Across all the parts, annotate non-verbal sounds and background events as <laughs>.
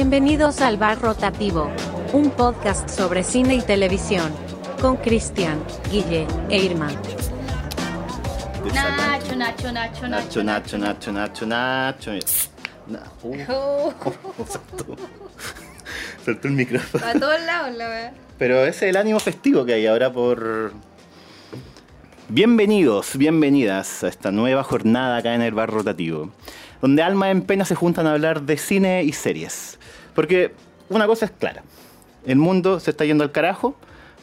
Bienvenidos al Bar Rotativo, un podcast sobre cine y televisión, con Cristian, Guille e Irma. Nacho, Nacho, Nacho, Nacho, Nacho. Nacho, Nacho, Nacho, Nacho. Na- uh, <laughs> Oh, saltó. Saltó el micrófono. a todos lados, la verdad. Pero ese es el ánimo festivo que hay ahora por... Bienvenidos, bienvenidas a esta nueva jornada acá en el bar rotativo, donde almas en pena se juntan a hablar de cine y series. Porque una cosa es clara, el mundo se está yendo al carajo,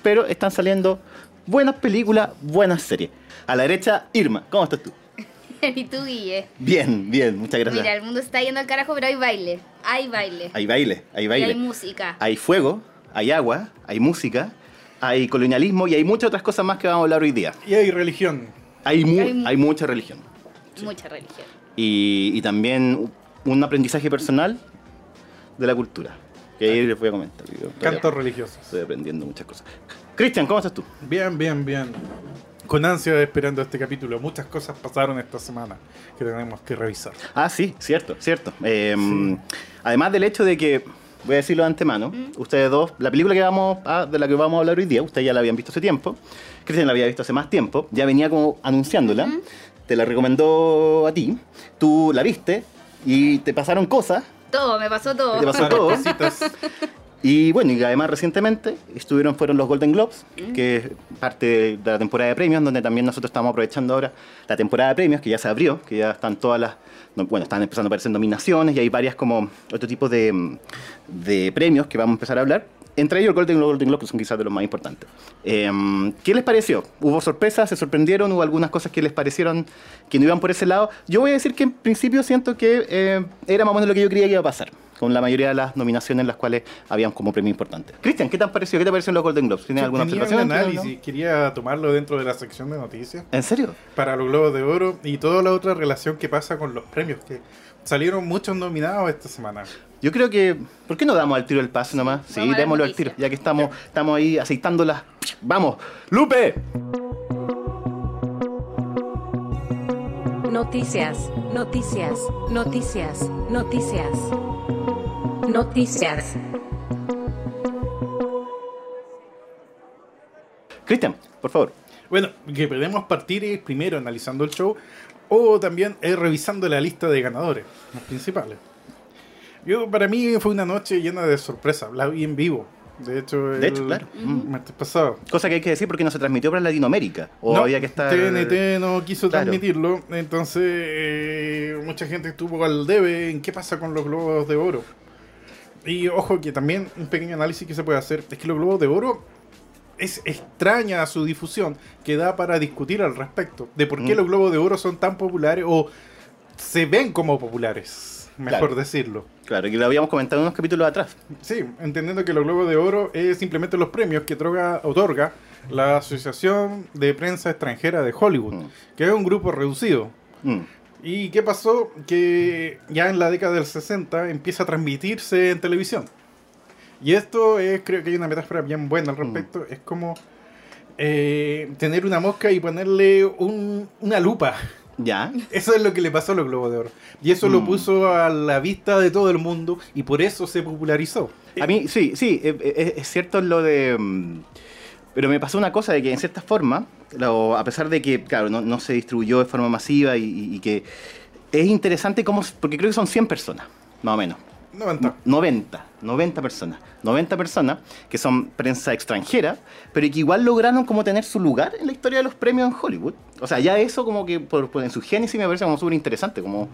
pero están saliendo buenas películas, buenas series. A la derecha, Irma, ¿cómo estás tú? <laughs> Y tú, Guille. Bien, bien, muchas gracias. Mira, el mundo está yendo al carajo, pero hay baile. Hay baile. Hay baile, hay Y baile. hay música. Hay fuego, hay agua, hay música, hay colonialismo y hay muchas otras cosas más que vamos a hablar hoy día. Y hay religión. Hay, mu- Hay mu- hay mucha religión. Mucha religión. Y, y también un aprendizaje personal de la cultura. Que ahí les voy a comentar. Cantos religiosos. Estoy aprendiendo muchas cosas. Cristian, ¿cómo estás tú? Bien, bien, bien. Con ansia esperando este capítulo. Muchas cosas pasaron esta semana que tenemos que revisar. Ah, sí, cierto, cierto. Eh, Además del hecho de que, voy a decirlo de antemano, ustedes dos, la película que vamos a- de la que vamos a hablar hoy día, ustedes ya la habían visto hace tiempo, Cristian la había visto hace más tiempo, ya venía como anunciándola, te la recomendó a ti, tú la viste y te pasaron cosas, Todo, me pasó todo. Te pasó todo. y bueno, y además recientemente estuvieron, fueron los Golden Globes, que es parte de la temporada de premios, donde también nosotros estamos aprovechando ahora la temporada de premios, que ya se abrió, que ya están todas las, no, bueno, están empezando a aparecer nominaciones y hay varias como otro tipo de, mm, de premios que vamos a empezar a hablar. Entre ellos el Golden Globe, Golden Globe, que son quizás de los más importantes. Em, ¿Qué les pareció? ¿Hubo sorpresas? ¿Se sorprendieron? ¿Hubo algunas cosas que les parecieron que no iban por ese lado? Yo voy a decir que en principio siento que eh, era más o menos lo que yo creía que iba a pasar, con la mayoría de las nominaciones en las cuales habían como premio importante. Cristian, ¿qué te han parecido? ¿Qué te parecieron los Golden Globes? ¿Tienes alguna observación? un análisis. Quería tomarlo dentro de la sección de noticias. ¿En serio? Para los Globos de Oro y toda la otra relación que pasa con los premios. Que salieron muchos nominados esta semana. Yo creo que. ¿Por qué no damos al tiro el paso nomás? Sí, Vamos a la démoslo al tiro, ya que estamos, estamos ahí aceitándolas. ¡Vamos! ¡Lupe! Noticias, noticias, noticias, noticias. Noticias. Cristian, por favor. Bueno, que podemos partir primero analizando el show o también eh, revisando la lista de ganadores, los principales. Yo, para mí fue una noche llena de sorpresas. La vi en vivo. De hecho, De hecho, claro. Mm. martes pasado. Cosa que hay que decir porque no se transmitió para Latinoamérica. O No, había que estar. TNT no quiso Claro. transmitirlo, entonces eh, mucha gente estuvo al debe en qué pasa con los globos de oro. Y ojo que también un pequeño análisis que se puede hacer es que los globos de oro es extraña su difusión que da para discutir al respecto de por qué Mm. los globos de oro son tan populares o se ven como populares, mejor Claro. decirlo. Claro, que lo habíamos comentado en unos capítulos atrás. Sí, entendiendo que los Globos de Oro es simplemente los premios que otorga, otorga la Asociación de Prensa Extranjera de Hollywood, Mm. que es un grupo reducido. Mm. ¿Y qué pasó? Que ya en la década del 60 empieza a transmitirse en televisión. Y esto es, creo que hay una metáfora bien buena al respecto. Es como eh, tener una mosca y ponerle un- una lupa. Ya. Eso es lo que le pasó a los Globos de Oro. Y eso lo Mm. puso a la vista de todo el mundo y por eso se popularizó. A mí, sí, sí, eh, eh, es, cierto lo de... mm, Pero me pasó una cosa de que en cierta forma, lo- a pesar de que, claro, no, no se distribuyó de forma masiva y que es interesante cómo... Porque creo que son 100 personas, más o menos. 90. 90, 90 personas. 90 personas que son prensa extranjera, pero que igual lograron como tener su lugar en la historia de los premios en Hollywood. O sea, ya eso como que por, por en su génesis me parece como súper interesante, como,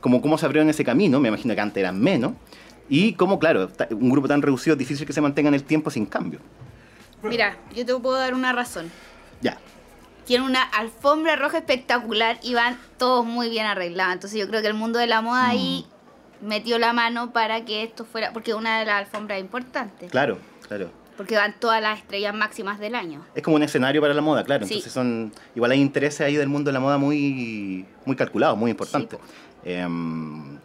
como cómo se abrieron ese camino, me imagino que antes eran menos, y como, claro, un grupo tan reducido es difícil que se mantenga en el tiempo sin cambio. Mira, yo te puedo dar una razón. Ya. Tiene una alfombra roja espectacular y van todos muy bien arreglados. Entonces yo creo que el mundo de la moda ahí Mm. metió la mano para que esto fuera, porque es una de las alfombras importantes. Claro, claro. Porque van todas las estrellas máximas del año. Es como un escenario para la moda, claro. Sí. Entonces son. Igual hay intereses ahí del mundo de la moda muy, muy calculados, muy importantes. Em,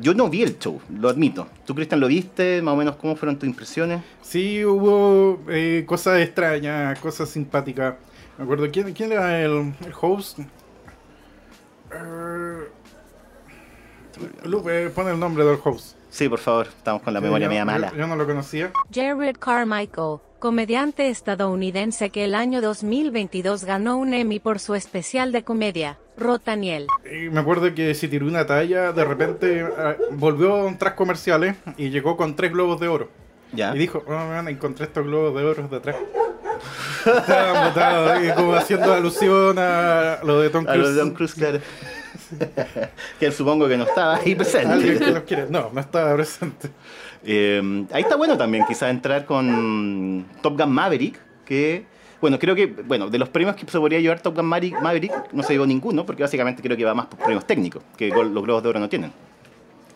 yo no vi el show, lo admito. ¿Tú, Cristian, lo viste? Más o menos, ¿cómo fueron tus impresiones? Sí, hubo eh, cosas extrañas, cosas simpáticas. Me acuerdo, ¿quién, quién era el, el host? Eh, Lupe, pon el nombre del host. Sí, por favor, estamos con la memoria Yo- media yo- mala. Yo, no lo conocía. Jared Carmichael, comediante estadounidense que el año 2022 ganó un Emmy por su especial de comedia, Rotaniel. Y me acuerdo que se tiró una talla, de repente ah, volvió tras comerciales y llegó con tres globos de oro. Ya. Y dijo, oh, man, encontré estos globos de oro de atrás. Estaban botados como haciendo alusión a lo de Tom <laughs> A Cruise. lo de Tom Cruise, claro. Que supongo que no estaba ahí presente. que los quiere. No, no estaba presente. Eh, ahí está bueno también quizás entrar con Top Gun Maverick, que, bueno, creo que, bueno, de los premios que se podría llevar Top Gun Maverick, Maverick no se llevó ninguno, porque básicamente creo que va más por premios técnicos, que los Globos de Oro no tienen,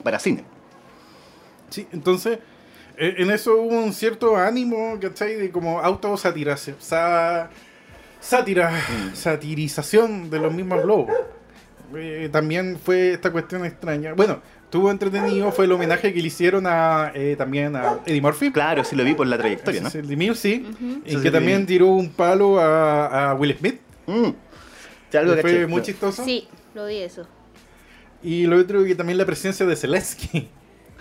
para cine. Sí, entonces, eh, en eso hubo un cierto ánimo, ¿cachai? De como autosatiración. Sa sátira, satirización de los mismos globos. Eh, también fue esta cuestión extraña. Bueno, tuvo entretenido, fue el homenaje que le hicieron a eh, también a Eddie Murphy. Claro, sí lo vi por la trayectoria, ¿no? Mil, sí. Y que también vi. tiró un palo a, a Will Smith. Mm. Sí, algo que caché. fue muy chistoso. Sí, lo vi eso. Y lo otro que también la presencia de Zelensky.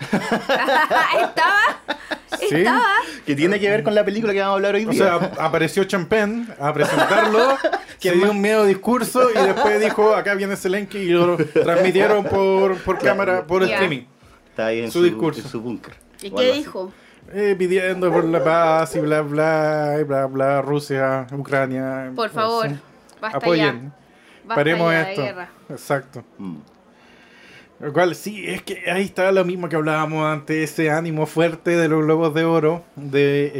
<laughs> Estaba, Sí. estaba. Que tiene que ver con la película que vamos a hablar hoy O día. sea, apareció Champagne a presentarlo, <laughs> que dio un medio discurso y después dijo, acá viene Zelensky y lo transmitieron por, por cámara, por streaming. Está ahí en su su, discurso. en su búnker. ¿Y o qué dijo? Eh, pidiendo por la paz y bla bla y bla bla, Rusia, Ucrania. Por favor, basta Apoyen. ya. Basta Paremos ya de esto. guerra. Exacto. Mm. Lo cual sí, es que ahí está lo mismo que hablábamos antes, ese ánimo fuerte de los globos de oro de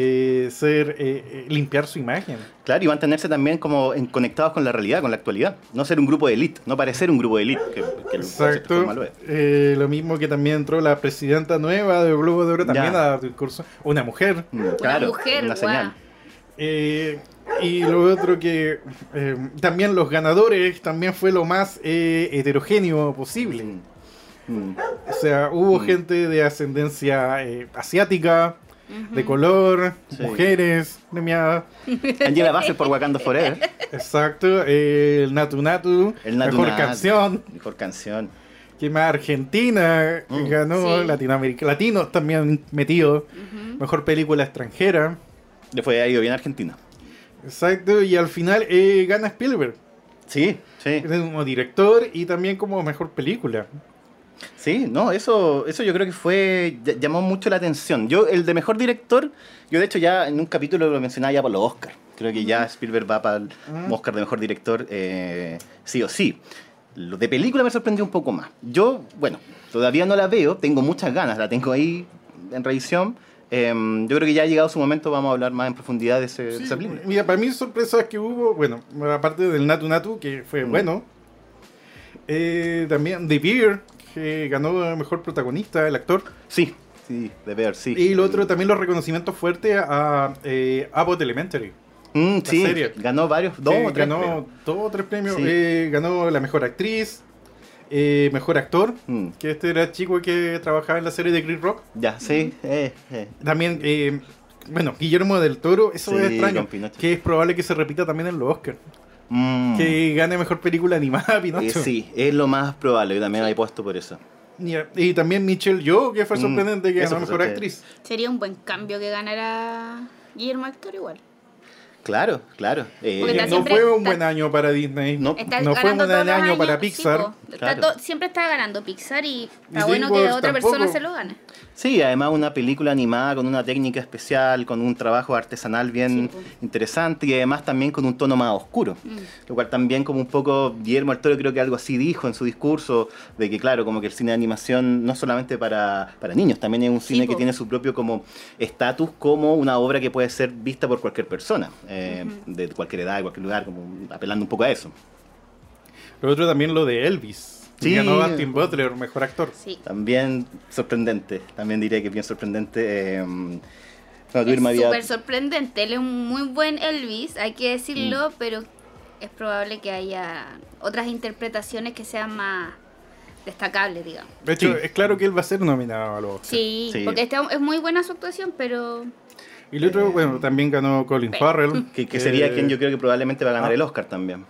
eh, ser eh, eh, limpiar su imagen. Claro, y mantenerse también como en- conectados con la realidad, con la actualidad. No ser un grupo de élite, no parecer un grupo de élite, que, que de Exacto. forma lo es. Eh, lo mismo que también entró la presidenta nueva del Globo de Oro también Ya. a dar discurso. Una mujer. Mm, claro, mujer, una señal. Eh, y lo otro que eh, también los ganadores también fue lo más eh, heterogéneo posible. Mm. O sea, hubo Mm. gente de ascendencia eh, asiática, de color, Sí. mujeres premiadas. <laughs> Angela Bassett por Wakanda Forever. Exacto. eh, el Natu Natu, El Natu mejor Natu. canción. Mejor canción. que más Argentina Mm. ganó Sí. Latinoamérica, latinos también metidos. Mejor película extranjera. Le fue ha ido bien a Argentina. Exacto. Y al final eh, gana Spielberg. Sí, sí. Como director y también como mejor película. Sí, no, eso, eso yo creo que fue, ll- llamó mucho la atención. Yo, el de mejor director, yo de hecho ya en un capítulo lo mencionaba ya por los Oscars. Creo que ya Spielberg va para el Mm. Oscar de mejor director, eh, sí o sí. Lo de película me sorprendió un poco más. Yo, bueno, todavía no la veo, tengo muchas ganas, la tengo ahí en revisión. Em, yo creo que ya ha llegado su momento, vamos a hablar más en profundidad de, ese, de Sí, esa película. mira, para mí sorpresas que hubo, bueno, aparte del Natu Natu, que fue Mm. bueno. eh, también The Beer, que ganó mejor protagonista, el actor. Sí, sí, de ver, sí. Y lo otro, también los reconocimientos fuertes a eh, Abbott Elementary. Mm, la sí, serie. ganó varios, dos Sí, o tres. ganó dos o tres premios. Sí. Eh, ganó la mejor actriz, eh, mejor actor, Mm. que este era el chico que trabajaba en la serie de Chris Rock. Ya, sí, eh, eh. También, bueno, Guillermo del Toro, eso Sí, es extraño, que es probable que se repita también en los Oscars. Mm. Que gane mejor película animada, <laughs> Eh, Pinocho. sí, es lo más probable. Yo también he puesto por eso. Y, y también Michelle Yeoh, que fue Mm, sorprendente, que eso ganó mejor actriz. Sería un buen cambio que ganara Guillermo del Toro igual. Claro, claro. Eh, no fue un está- buen año para Disney. No. Fue un buen año para años, Pixar. sí. Está siempre está ganando Pixar y está Y bueno que otra tampoco. persona se lo gane. Sí, además una película animada con una técnica especial, con un trabajo artesanal bien Sí, pues. interesante y además también con un tono más oscuro. Mm. Lo cual también como un poco Guillermo del Toro creo que algo así dijo en su discurso, de que claro, como que el cine de animación no solamente para, para niños, también es un Sí, cine que po. tiene su propio como estatus como una obra que puede ser vista por cualquier persona, eh, de cualquier edad, de cualquier lugar, como apelando un poco a eso. Lo otro también lo de Elvis. Sí. Ganó Austin Butler, mejor actor. Sí. También sorprendente, también diría que es bien sorprendente. eh, bueno, tú, Es había- súper sorprendente. Él es un muy buen Elvis, hay que decirlo, Mm. pero es probable que haya otras interpretaciones que sean más destacables, digamos. De hecho, Sí. es claro que él va a ser nominado a los Oscars. Sí, Sí. porque esta es muy buena su actuación, pero Y el otro, bueno, también ganó Colin Farrell. Que, que sería eh, quien yo creo que probablemente va a ganar ah. el Oscar también.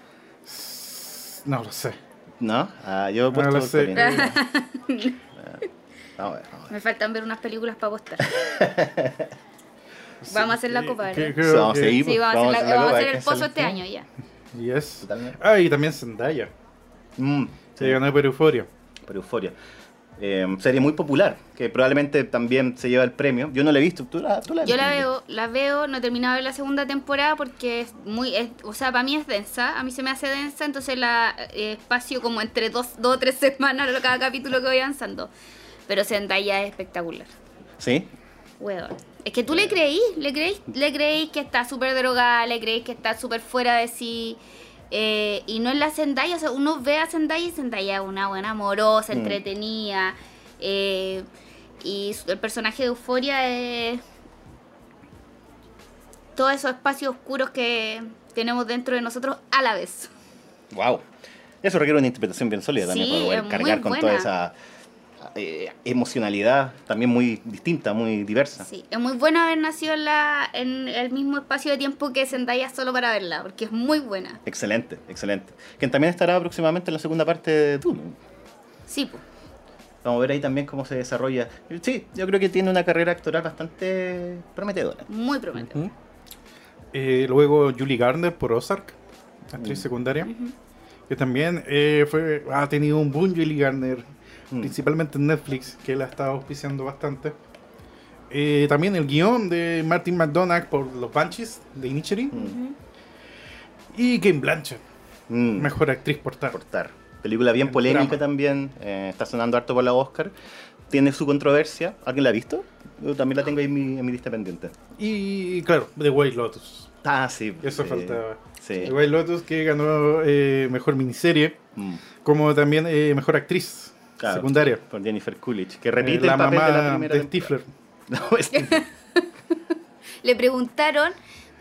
No lo sé. ¿No? Ah, yo he No puesto lo sé. Colin. Vamos a ver, vamos a ver. Me faltan ver unas películas para apostar. <laughs> vamos a hacer la copa, Vamos a que- seguir. Sí, vamos, a hacer, la- la vamos a copa, hacer hay el pozo este año ya. Yes. Totalmente. Ah, y también Zendaya. Mm, Se ganó por Euforia. por Euforia. Eh, serie muy popular, que probablemente también se lleva el premio. Yo no la he visto, ¿tú la, tú la Yo la veo, la veo, no he terminado de ver la segunda temporada porque es muy, es- o sea, para mí es densa, a mí se me hace densa, entonces la eh, espacio como entre dos, dos o tres semanas <laughs> cada capítulo que voy avanzando. Pero Zendaya es espectacular. Sí, Weón. Es que tú le creí, le creí, le creí que está súper drogada, le creí que está súper fuera de sí. Eh, y no es la Zendaya, o sea, uno ve a Zendaya y Zendaya es una buena amorosa, Mm. entretenida. eh, y el personaje de Euforia es todos esos espacios oscuros que tenemos dentro de nosotros a la vez. wow. Eso requiere una interpretación bien sólida también para poder cargar con toda esa eh, emocionalidad también muy distinta, muy diversa. Sí, es muy bueno haber nacido en, la, en el mismo espacio de tiempo que Zendaya solo para verla, porque es muy buena. Excelente, excelente. Quien también estará próximamente en la segunda parte de Dune. Sí, pues. Vamos a ver ahí también cómo se desarrolla. Sí, yo creo que tiene una carrera actoral bastante prometedora. Muy prometedor. Eh, luego Julie Garner por Ozark, actriz Mm. secundaria. Que también eh, fue, ha tenido un boom Julie Garner, Mm. principalmente en Netflix, que la está auspiciando bastante. Eh, también el guion de Martin McDonagh por Los Banshees de Inisherin. Mm. Y Game Blanchett, Mm. mejor actriz portada. Portar. Película bien El polémica drama. también. eh, está sonando harto por la Oscar. Tiene su controversia. ¿Alguien la ha visto? Yo también la tengo ahí en mi, en mi lista pendiente. Y claro, The White Lotus. Ah, sí. Eso faltaba. Sí. The White Lotus que ganó eh, mejor miniserie, Mm, como también eh, mejor actriz claro, secundaria. Por Jennifer Coolidge, que Eh, repite la el papel mamá de la primera de. Stifler. <laughs> No, Stifler. <laughs> Le preguntaron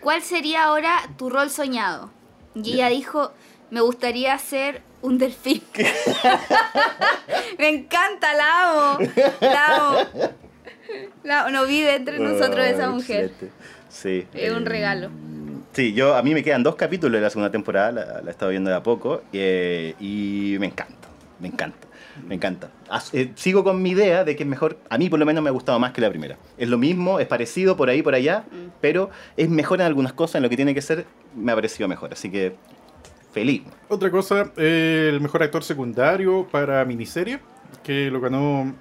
cuál sería ahora tu rol soñado. Y ella dijo, me gustaría ser un delfín. <laughs> me encanta, la amo. La amo. La- no vive entre nosotros esa mujer. excelente. Sí. Es un eh, regalo. Sí, yo a mí me quedan dos capítulos de la segunda temporada, la, la he estado viendo de a poco, eh, y me encanta, me encanta, me encanta. As- eh, sigo con mi idea de que es mejor, a mí por lo menos me ha gustado más que la primera. Es lo mismo, es parecido por ahí, por allá, Mm. pero es mejor en algunas cosas, en lo que tiene que ser, me ha parecido mejor, así que feliz. Otra cosa, eh, el mejor actor secundario para miniserie, que lo ganó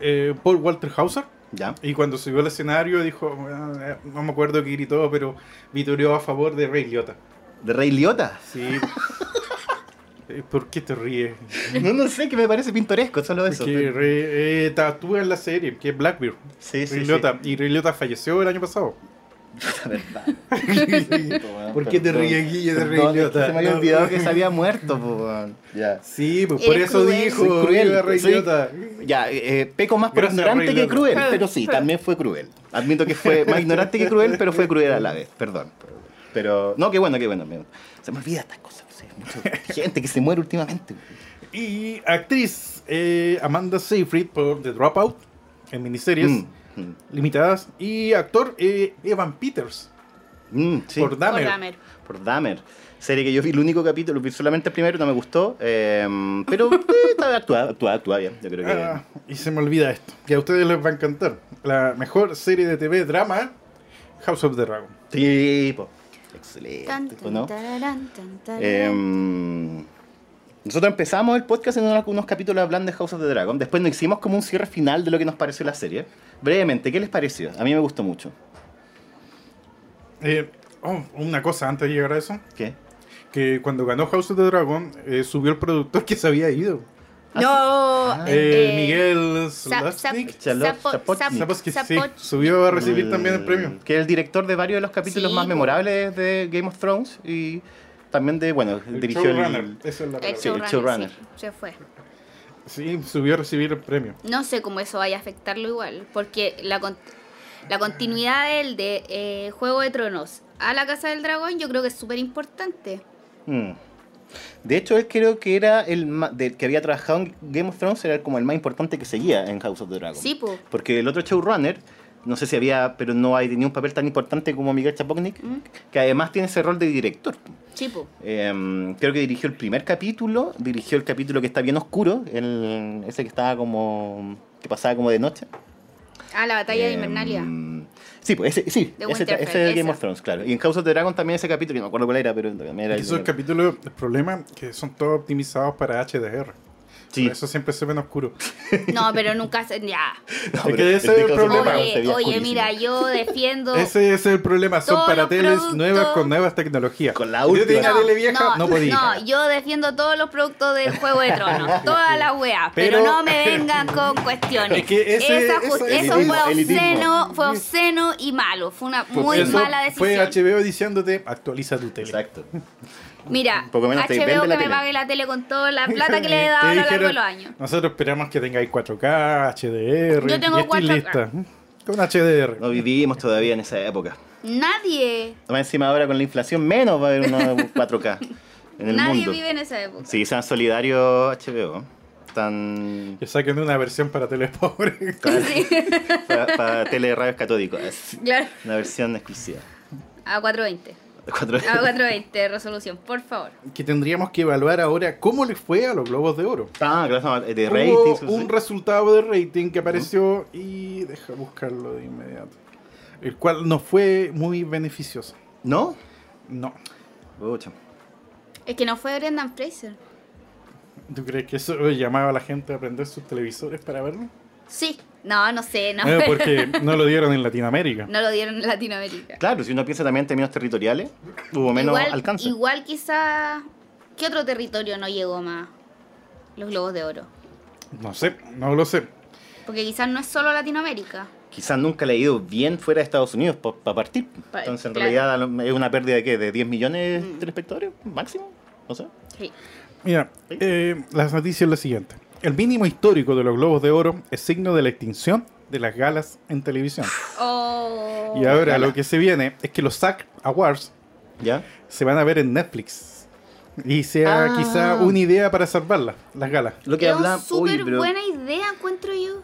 eh, Paul Walter Hauser. ¿Ya? Y cuando subió al escenario dijo, "Ah, no me acuerdo qué gritó, pero vitoreó a favor de Ray Liotta. ¿De Rey Liotta? Sí. <laughs> Eh, ¿Por qué te ríes? No, no sé, que me parece pintoresco, solo eso. Porque Ray, eh, tatúa en la serie, que es Blackbeard. Sí, sí. Liotta. Y Ray Liotta falleció el año pasado. Verdad. <laughs> ¿Por qué te ríes, Guille, de que Liotta? Se me había No. olvidado que se había muerto, po, weón. Ya. Sí, pues por eso cruel. dijo cruel. Ya, eh, peco más por Gracias, ignorante que cruel, pero sí, también fue cruel. Admito que fue <laughs> más ignorante que cruel, pero fue cruel a la vez, perdón. Pero, no, qué bueno, qué bueno. me- Se me olvida estas cosas. sí, mucha <laughs> gente que se muere últimamente. Y actriz eh, Amanda Seyfried por The Dropout en miniseries Mm, mm, limitadas. Y actor eh, Evan Peters mm, sí, por por, Dahmer. Por Dahmer. Serie que yo vi el único capítulo, vi solamente el primero, no me gustó. <laughs> eh, pero eh, estaba actuada, actuada, actuada bien. Yo creo que. Ah, y se me olvida esto, que a ustedes les va a encantar. La mejor serie de TV drama, House of the Dragon. Sí, po. Excelente, Tan, po, tan, ¿no? tararán, tan, tararán. Em, nosotros empezamos el podcast en unos, unos capítulos hablando de House of the Dragon. Después nos hicimos como un cierre final de lo que nos pareció la serie. Brevemente, ¿qué les pareció? A mí me gustó mucho. Eh, oh, una cosa antes de llegar a eso, ¿Qué? que cuando ganó House of the Dragon, eh, subió el productor que se había ido. No, Ah. Eh, eh, Miguel Sa- Slasnik. Sap- Charlotte Sapo- Sapotnik. Sapo- Sapos que sí, subió a recibir también el premio. Que es el director de varios de los capítulos Sí, más memorables de Game of Thrones y también de, bueno, El dirigió showrunner, el... showrunner, se fue. Sí, subió a recibir el premio. No sé cómo eso vaya a afectarlo igual, porque la, con- la continuidad de él de eh, Juego de Tronos a la Casa del Dragón yo creo que es súper importante. Mm. De hecho, él creo que era el que había trabajado en Game of Thrones, era como el más importante que seguía en House of the Dragon. Sí, po. Porque el otro showrunner, no sé si había, pero no hay un papel tan importante como Miguel Chapoknik, Mm. que además tiene ese rol de director. Sí, po. Eh, creo que dirigió el primer capítulo, dirigió el capítulo que está bien oscuro, el, ese que estaba como que pasaba como de noche. Ah, la batalla de Invernalia. Sí, pues ese, sí, De ese, ese es Game esa. of Thrones, claro. Y en House of the Dragon también ese capítulo, que no me acuerdo cuál era, pero también era... Esos capítulos, el problema que son todos optimizados para HDR. Sí. Por eso siempre se ven oscuros. <laughs> No, pero nunca se. Ya. No, Es pero que ese es el problema. Oye, mira, yo defiendo. <laughs> Ese es el problema. Son Todos para teles productos- nuevas con nuevas tecnologías. Con la Si yo última. tenía tele vieja, no, podía. No, yo defiendo todos los productos de Juego de Tronos, toda la weá, pero, Pero- no me <laughs> vengan con cuestiones. Es que ese- Esa ju- ese- eso fue obsceno, fue obsceno y malo. Fue una muy Eso mala decisión. Fue HBO diciéndote, actualiza tu tele. Exacto. Mira, Poco menos te HBO vende que la me tele. pague la tele con toda la <laughs> plata que le he dado a lo largo de los años. Nosotros esperamos que tengáis 4K, HDR. Yo tengo y estoy 4K. lista. Con HDR. No vivimos todavía en esa época. Nadie, Más encima ahora con la inflación menos va a haber unos 4K en el <laughs> nadie mundo. vive en esa época. Sí, sean solidarios HBO. Están Que saquen una versión para teles pobres. Sí, <laughs> para, tele de radios catódicos. Claro. Una versión exclusiva. A 420. De cuatro- A 420 resolución, por favor. que tendríamos que evaluar ahora cómo les fue a los Globos de Oro. Ah, claro, de Hubo ratings. o un sí. resultado de rating que apareció y deja buscarlo de inmediato. El cual no fue muy beneficioso. ¿No? No. Pucha. Es que no fue Brendan Fraser. ¿Tú crees que eso llamaba a la gente a prender sus televisores para verlo? Sí. No, no sé, no. Eh, porque <laughs> no lo dieron en Latinoamérica. No lo dieron en Latinoamérica. Claro, si uno piensa también en términos territoriales, hubo menos igual, alcance. igual quizá... ¿Qué otro territorio no llegó más? Los Globos de Oro. No sé, no lo sé. Porque quizás no es solo Latinoamérica. Quizás nunca le ha ido bien fuera de Estados Unidos para partir. Pa- Entonces, en claro. realidad, es una pérdida de qué? ¿De 10 millones Mm. de espectadores? ¿Máximo? No sé. Sí. Mira, eh, las noticias es la siguiente. El mínimo histórico de los Globos de Oro es signo de la extinción de las galas en televisión. Oh, Y ahora gala. lo que se viene es que los SAG Awards ¿Ya? se van a ver en Netflix. Y sea Ah. quizá una idea para salvarlas, las galas. Lo que es habla. una súper buena idea, encuentro yo.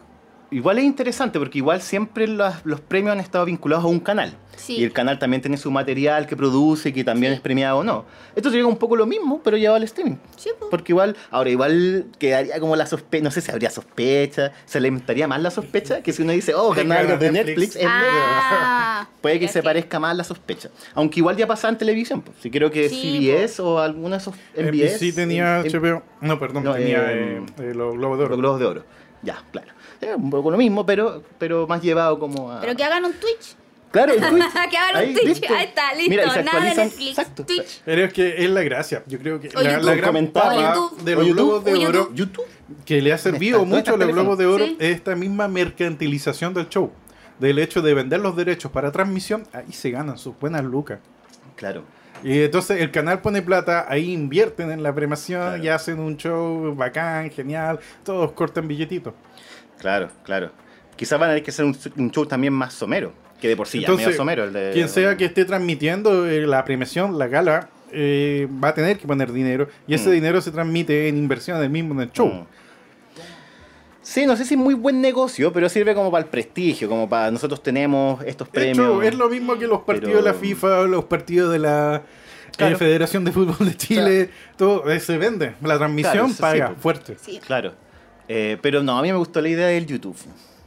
Igual es interesante porque igual siempre los, los premios han estado vinculados a un canal. Sí. Y el canal también tiene su material que produce y que también Sí. es premiado o no. Esto sería un poco lo mismo, pero llevado al streaming. Sí, po. Porque igual, ahora igual quedaría como la sospecha, no sé si habría sospecha, se alimentaría más la sospecha que si uno dice, oh, gana de Netflix. Netflix, es Ah, <laughs> Puede que se sí. parezca más la sospecha. Aunque igual ya pasaba en televisión. Pues. Si creo que Sí, CBS o alguna de esos MBS. NBC tenía en- HBO. No, perdón, No, tenía eh, eh, eh, los Globos de Oro. Los Globos de Oro. Ya, claro. Es un poco lo mismo, pero, pero más llevado como a. Pero que hagan un Twitch. Claro, el Twitch. <laughs> que hagan Ahí, un Twitch. listo. Ahí está, listo. Mira, Nada de Netflix. exacto. Twitch. Pero es que es la gracia. Yo creo que O la, YouTube. la gran papa de los. Globos de Oro YouTube. Que le ha servido mucho a los Globos de Oro Sí. es esta misma mercantilización del show. Del hecho de vender los derechos para transmisión, ahí se ganan sus buenas lucas. Claro. Y entonces el canal pone plata, ahí invierten en la premiación Claro. y hacen un show bacán, genial, todos cortan billetitos. Claro, claro. Quizás van a tener que ser un, un show también más somero. Que de por sí ya es Entonces, medio somero. El de, Quien sea que esté transmitiendo eh, la premiación, la gala, eh, va a tener que poner dinero y ese Mm. dinero se transmite en inversión del mismo en el show. Mm. Sí, no sé si es muy buen negocio, pero sirve como para el prestigio, como para nosotros tenemos estos De premios. hecho, es lo mismo que los partidos Pero- de la FIFA o los partidos de la eh, Claro. Federación de Fútbol de Chile. Todo eh, se vende. La transmisión Claro, paga sí, fuerte. Sí. Claro. Eh, pero no, a mí me gustó la idea del YouTube.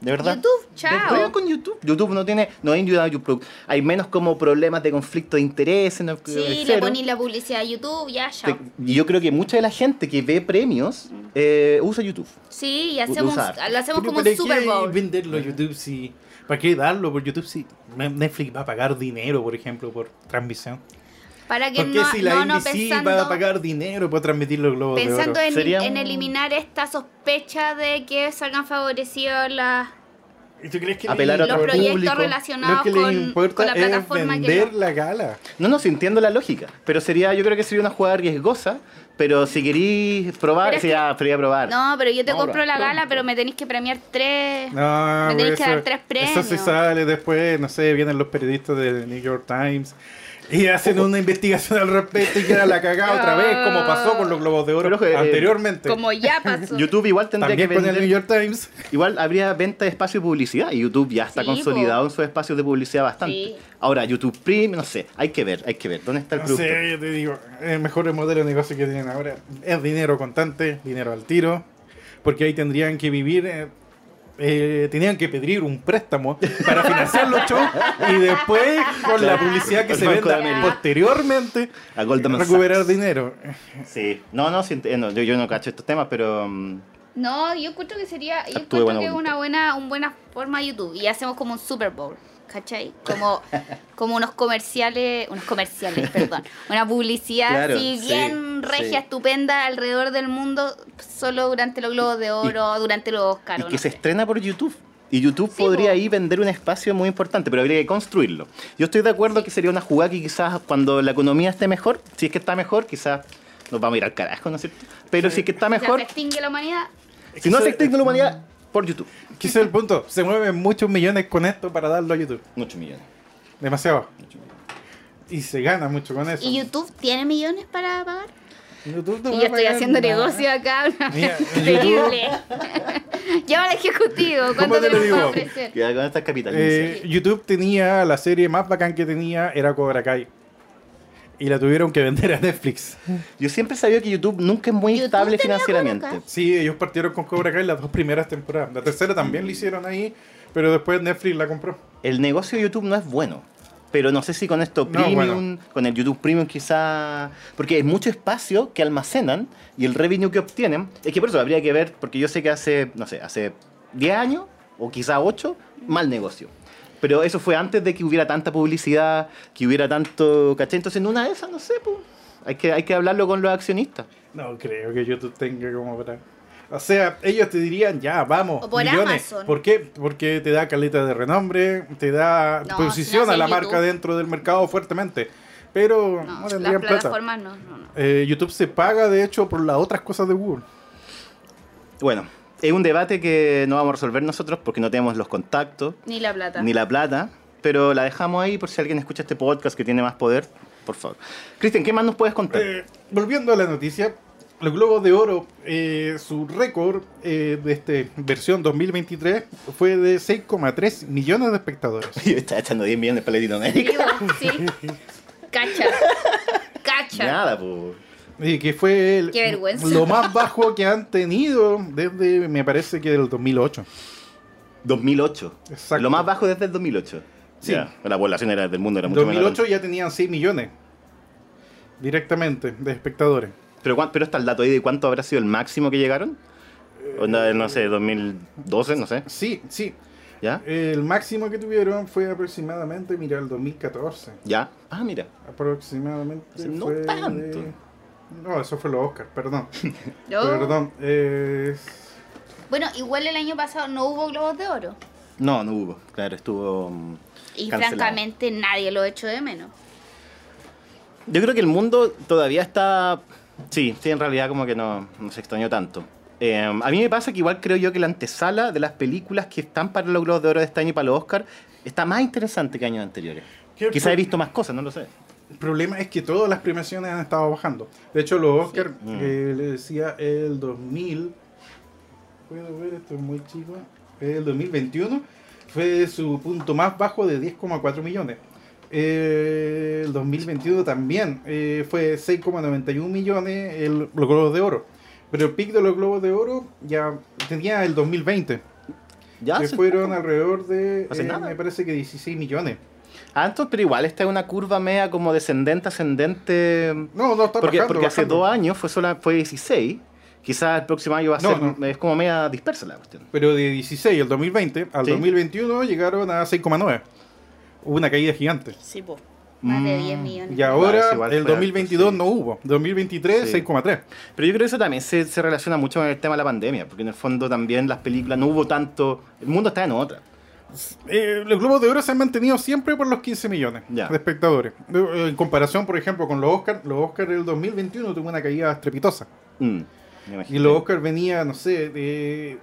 De verdad. YouTube, chao. Con YouTube. YouTube no tiene, no hay ayuda a YouTube. Hay menos como problemas de conflicto de intereses. No, Sí, le ponéis la publicidad a YouTube, ya, Te- chao. Y yo creo que mucha de la gente que ve premios eh, usa YouTube. Sí, y hacemos, lo hacemos como un ¿para Super Bowl. venderlo a YouTube si... ¿Para qué darlo por YouTube si Netflix va a pagar dinero, por ejemplo, por transmisión? Para que ¿Por qué no, si la no, no NBC pensando, va a pagar dinero por transmitir los globos de pensando oro? en, Sería en eliminar esta sospecha de que salgan favorecidos las... ¿Y tú crees que Apelar a le- los proyectos público relacionados lo que con- le importa con la plataforma que vender lo- la gala? No, no, sí entiendo la lógica. Pero sería, yo creo que sería una jugada riesgosa. Pero si querís probar, sería, sería probar. No, pero yo te No, compro la gala, pero me tenéis que premiar tres. No, Me tenéis que dar tres Eso se premios. sale después, no sé, vienen los periodistas del New York Times y hacen una investigación al respecto y queda la cagada otra vez, como pasó con los Globos de Oro eh, anteriormente. Como ya pasó. <laughs> YouTube igual tendría También que con el vender. New York Times. Igual habría venta de espacio de publicidad y YouTube ya está Sí, consolidado en sus espacios de publicidad bastante. Sí. Ahora, YouTube Premium, no sé, hay que ver, hay que ver. ¿Dónde está el No producto? sé, yo te digo, el mejor modelo de negocio que tienen ahora es dinero contante, dinero al tiro, porque ahí tendrían que vivir eh, eh, tenían que pedir un préstamo para financiar los shows y después con la publicidad que El se venda posteriormente A Goldman recuperar Sachs. dinero. Sí. No, no, sí entiendo. Yo, yo no cacho estos temas, pero. mm, No, yo encuentro que sería, yo encuentro que es una buena, una buena forma de YouTube y hacemos como un Super Bowl, ¿cachai? Como, como unos comerciales, unos comerciales, perdón, una publicidad Claro, así sí, bien regia, sí. estupenda alrededor del mundo, solo durante los Globos de Oro, durante los Oscars. Y que no se sé. estrena por YouTube. Y YouTube Sí, podría po. ahí vender un espacio muy importante, pero habría que construirlo. Yo estoy de acuerdo que sería una jugada que quizás cuando la economía esté mejor, si es que está mejor, quizás nos vamos a ir al carajo, ¿no es cierto? Pero si es que está mejor, Se extingue la humanidad. si no Se- extingue la humanidad, por YouTube. Es el punto. Se mueven muchos millones con esto para darlo a YouTube. Muchos millones. Demasiado. Y se gana mucho con eso. ¿Y YouTube tiene millones para pagar? YouTube no Y yo estoy haciendo nada. negocio acá, Mira, <laughs> increíble. Llama <laughs> al ejecutivo, ¿Cómo ¿cuánto te lo digo? Cuidado con estas capitales. Eh, YouTube tenía la serie más bacán que tenía era Cobra Kai. Y la tuvieron que vender a Netflix. Yo siempre sabía que YouTube nunca es muy YouTube estable financieramente. Sí, ellos partieron con Cobra Kai las dos primeras temporadas. La tercera también la hicieron ahí, pero después Netflix la compró. El negocio de YouTube no es bueno. Pero no sé si con esto No, premium, bueno. con el YouTube Premium quizá... Porque es mucho espacio que almacenan y el revenue que obtienen. Es que por eso habría que ver, porque yo sé que hace, no sé, hace 10 años o quizá 8, mal negocio. Pero eso fue antes de que hubiera tanta publicidad, que hubiera tanto... ¿Cachai? Entonces en una de esas, no sé, pues, hay que, hay que hablarlo con los accionistas. No creo que YouTube tenga como para. O sea, ellos te dirían, ya, vamos. O por millones. Amazon. ¿Por qué? Porque te da caleta de renombre, te da. No, posiciona si la marca dentro del mercado fuertemente. Pero no, No, las plata. plataformas no, no, no. Eh, YouTube se paga, de hecho, por las otras cosas de Google. Bueno, es un debate que no vamos a resolver nosotros porque no tenemos los contactos. Ni la plata. ni la plata, pero la dejamos ahí por si alguien escucha este podcast que tiene más poder, por favor. Cristian, ¿qué más nos puedes contar? Eh, volviendo a la noticia, los Globos de Oro, eh, su récord eh, de esta versión 2023 fue de 6,3 millones de espectadores. Yo estaba echando 10 millones para Latinoamérica. Sí, sí. Cacha. <laughs> Cacha. Nada, pues. Y que fue el- Qué vergüenza. lo más bajo que han tenido desde, me parece que del 2008. 2008. Exacto. Lo más bajo desde el 2008. Sí. Ya, la población era, del mundo era En mucho 2008 menor. ya tenían 6 millones directamente de espectadores. Pero, cuán- pero está el dato ahí de cuánto habrá sido el máximo que llegaron. Onda, no sé, 2012, no sé. Sí, sí. ¿Ya? El máximo que tuvieron fue aproximadamente, mira, el 2014. ¿Ya? Ah, mira. Aproximadamente. No fue tanto. de- No, eso fue los Oscars, perdón. <laughs> No. Perdón. es- Bueno, igual el año pasado no hubo globos de oro. No, no hubo. Claro, estuvo. mm, Y cancelado. francamente nadie lo echó de menos. Yo creo que el mundo todavía está. Sí, sí, en realidad como que no, no se extrañó tanto. Eh, a mí me pasa que igual creo yo que la antesala de las películas que están para los Globos de Oro de este año y para los Oscar está más interesante que años anteriores. ¿Qué Quizá he visto más cosas, no lo sé. El problema es que todas las premiaciones han estado bajando. De hecho, los Oscars, Mm. eh, le decía el 2000. Puedo ver, esto es muy chico. El 2021 fue su punto más bajo de 10,4 millones. Eh, el 2021 también eh, fue 6,91 millones el, los Globos de Oro. Pero el pic de los Globos de Oro ya tenía el 2020. Ya, que fueron poco. alrededor de, eh, me parece que 16 millones. Entonces, pero igual esta es una curva media como descendente, ascendente. No, no está Porque, bajando, porque hace bajando. dos años fue, sola, fue 16. Quizás el próximo año va a No, ser. no. Es como media dispersa la cuestión. Pero de 16 al 2020, al Sí. 2021 llegaron a 6,9. Hubo una caída gigante. Sí, po. Más de Mm, 10 millones. Y ahora, Igual, igual el fue 2022 alto, sí. no hubo. 2023, Sí. 6,3. Pero yo creo que eso también se, se relaciona mucho con el tema de la pandemia, porque en el fondo también las películas no hubo tanto. El mundo está en otra. Eh, los Globos de Oro se han mantenido siempre por los 15 millones de espectadores. Eh, En comparación, por ejemplo, con los Oscars, los Oscars del 2021 tuvo una caída estrepitosa. Mm. Y los Oscars venía, no sé, de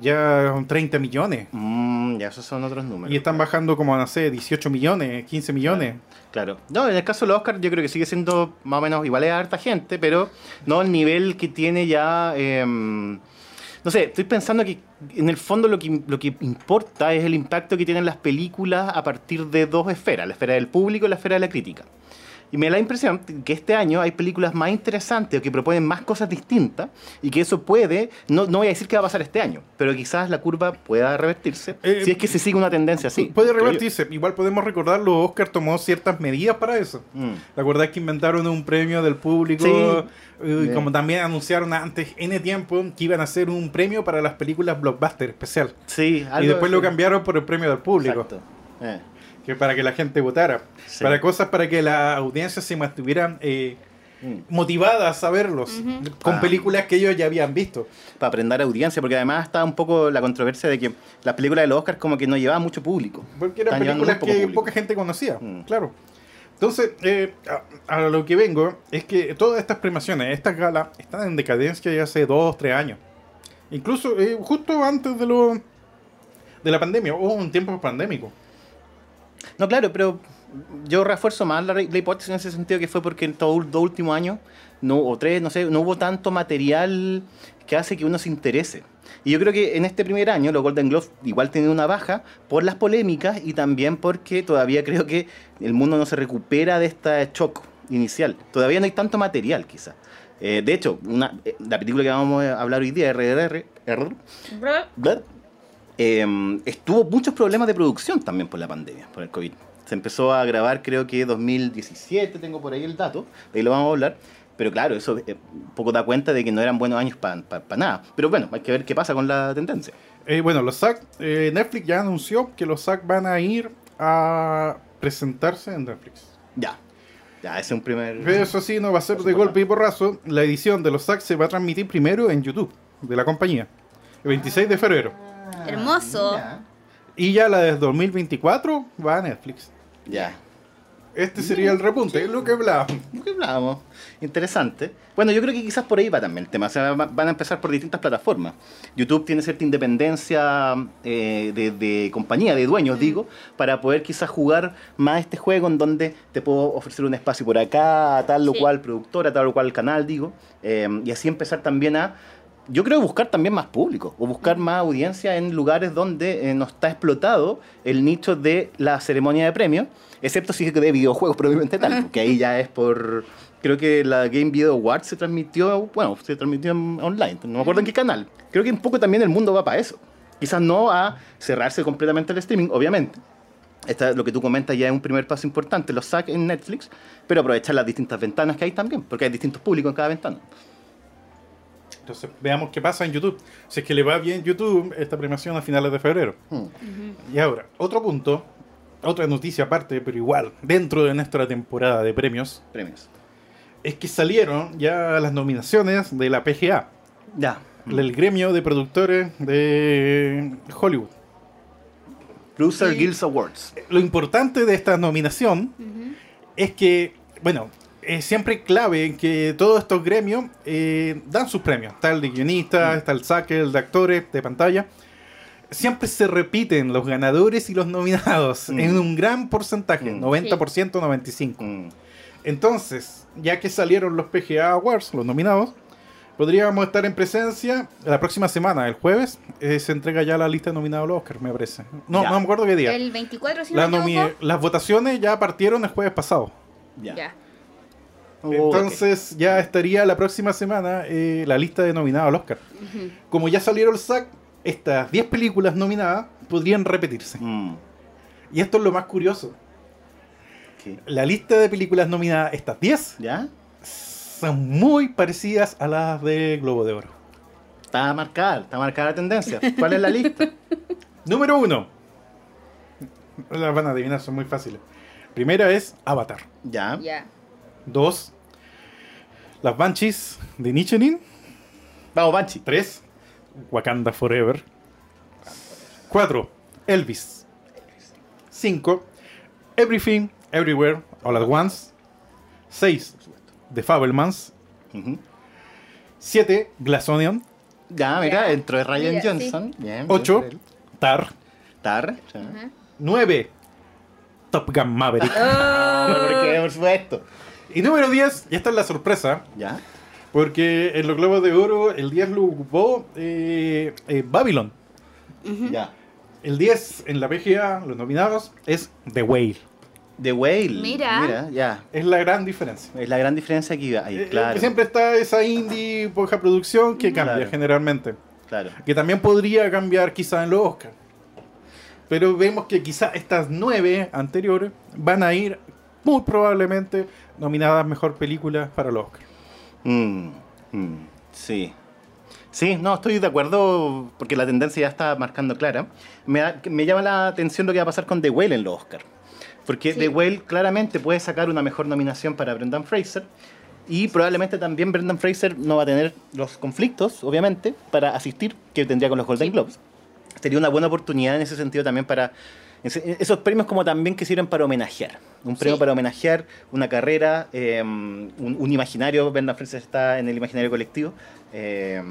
ya con 30 millones. Mm, ya esos son otros números. Y están bajando como, no sé, 18 millones, 15 millones. Claro. No, en el caso de los Oscar yo creo que sigue siendo más o menos igual a harta gente, pero no el nivel que tiene ya... eh, no sé, estoy pensando que en el fondo lo que, lo que importa es el impacto que tienen las películas a partir de dos esferas, la esfera del público y la esfera de la crítica. Y me da la impresión que este año hay películas más interesantes o que proponen más cosas distintas y que eso puede, no, no voy a decir qué va a pasar este año, pero quizás la curva pueda revertirse Eh, si es que se sigue una tendencia así. Puede revertirse. Igual podemos recordar, los Oscar tomó ciertas medidas para eso. Mm. ¿Te acuerdas que inventaron un premio del público? Sí. Eh, como también anunciaron antes, N tiempo, que iban a hacer un premio para las películas blockbuster especial. Sí, y algo después lo cambiaron por el premio del público. Exacto. Eh. Que para que la gente votara. Sí. Para cosas para que la audiencia se mantuvieran eh, Mm. motivadas a verlos. Con Ah. películas que ellos ya habían visto. Para aprender audiencia, porque además está un poco la controversia de que las películas de los Oscars como que no llevaban mucho público. Porque eran películas que público. poca gente conocía, Mm. claro. Entonces, eh, a, a lo que vengo es que todas estas premiaciones, estas galas, están en decadencia ya hace dos, tres años. Incluso eh, justo antes de lo de la pandemia, o un tiempo pandémico. No, claro, pero yo refuerzo más la, la hipótesis en ese sentido que fue porque en estos ul- dos últimos años, no, o tres, no sé, no hubo tanto material que hace que uno se interese. Y yo creo que en este primer año los Golden Globes igual tienen una baja por las polémicas y también porque todavía creo que el mundo no se recupera de este shock inicial. Todavía no hay tanto material, quizás. Eh, de hecho, una, eh, la película que vamos a hablar hoy día, RRR, eh, estuvo muchos problemas de producción también por la pandemia, por el COVID. Se empezó a grabar creo que 2017, tengo por ahí el dato, de ahí lo vamos a hablar. Pero claro, eso eh, poco da cuenta de que no eran buenos años para nada. Pero bueno, hay que ver qué pasa con la tendencia. Eh, bueno, los SAG, eh, Netflix ya anunció que los SAG van a ir a presentarse en Netflix. Ya, ya, ese es un primer... Pero eso sí, no va a ser de golpe y porrazo. La edición de los SAG se va a transmitir primero en YouTube de la compañía, el 26 de febrero. Hermoso. Ya, Y ya la de 2024 va a Netflix. ya. Este sería el repunte, lo que hablábamos. ¿Qué hablábamos? Interesante. Bueno, yo creo que quizás por ahí va también el tema. O sea, va- van a empezar por distintas plataformas. YouTube tiene cierta independencia eh, de, de compañía, de dueños, digo, para poder quizás jugar más este juego en donde te puedo ofrecer un espacio por acá, a tal o Sí. cual productora, a tal o cual canal, digo. eh, y así empezar también a. Yo creo buscar también más público o buscar más audiencia en lugares donde eh, no está explotado el nicho de la ceremonia de premios, excepto si es de videojuegos <laughs> probablemente tal, porque ahí ya es por... Creo que la Game Video Awards se transmitió, bueno, se transmitió online, no me acuerdo en qué canal. Creo que un poco también el mundo va para eso. Quizás no a cerrarse completamente el streaming, obviamente. Esta, lo que tú comentas ya es un primer paso importante, los SAC en Netflix, pero aprovechar las distintas ventanas que hay también, porque hay distintos públicos en cada ventana. Entonces, veamos qué pasa en YouTube. Si es que le va bien YouTube esta premiación a finales de febrero. Hmm. Y ahora, otro punto, otra noticia aparte, pero igual, dentro de nuestra temporada de premios, Premios. es que salieron ya las nominaciones de la PGA, Ya. el gremio de productores de Hollywood. Producer Guilds Awards. Lo importante de esta nominación es que, bueno, es siempre clave que todos estos gremios eh, dan sus premios. Está el de guionistas, está el SAC, el de actores, de pantalla. Siempre se repiten los ganadores y los nominados Mm. en un gran porcentaje, Mm. 90%, 95%. Mm. Entonces, ya que salieron los PGA Awards, los nominados, podríamos estar en presencia la próxima semana, el jueves, eh, se entrega ya la lista de nominados a los Oscar, me parece. No, Ya. no me acuerdo qué día. El 24, si no La me nomi- equivoco. las votaciones ya partieron el jueves pasado. Ya. Ya. Oh, Entonces ya estaría la próxima semana eh, la lista de nominados al Oscar. Como ya salieron el SAC, estas 10 películas nominadas podrían repetirse. Mm. Y esto es lo más curioso. ¿Qué? La lista de películas nominadas, estas 10, ¿Ya? son muy parecidas a las de Globo de Oro. Está marcada, está marcada la tendencia. ¿Cuál es la lista? <laughs> Número 1. Las van a adivinar, son muy fáciles. Primera es Avatar. Ya. Ya. 2. Las Banshees de Nichirin. Vamos, Banchi. 3. Wakanda Forever. 4. Elvis. 5. Everything, Everywhere, All at Once. 6. The Fabelmans. Ujú. 7. Glass Onion. Ya, mira, Ya. entró de Ryan Mira, Johnson. Bien, bien 8. por él. Tar. Tar. ya. Ajá. 9. Top Gun Maverick. Ah, porque, por supuesto. Y número 10, y esta es la sorpresa, Ya. porque en los Globos de Oro el 10 lo ocupó eh, eh, Babylon. Ya. El 10 en la PGA, los nominados, es The Whale. The Whale. Mira. ya. Es la gran diferencia. Es la gran diferencia que hay, Eh, claro. Siempre está esa indie, poca producción que cambia Claro. generalmente. Claro. Que también podría cambiar quizá en los Oscars. Pero vemos que quizá estas nueve anteriores van a ir muy probablemente nominadas mejor película para los Oscars. Mm, mm, sí. Sí, no, estoy de acuerdo porque la tendencia ya está marcando clara. Me, llama la atención lo que va a pasar con The Whale en los Oscars. Porque Sí. The Whale claramente puede sacar una mejor nominación para Brendan Fraser. Y probablemente también Brendan Fraser no va a tener los conflictos, obviamente, para asistir que tendría con los Golden Globes. Sería una buena oportunidad en ese sentido también para... ese- Esos premios como también que sirven para homenajear. Un premio Sí. para homenajear una carrera, eh, un, un imaginario. Brendan Fraser está en el imaginario colectivo. Eh,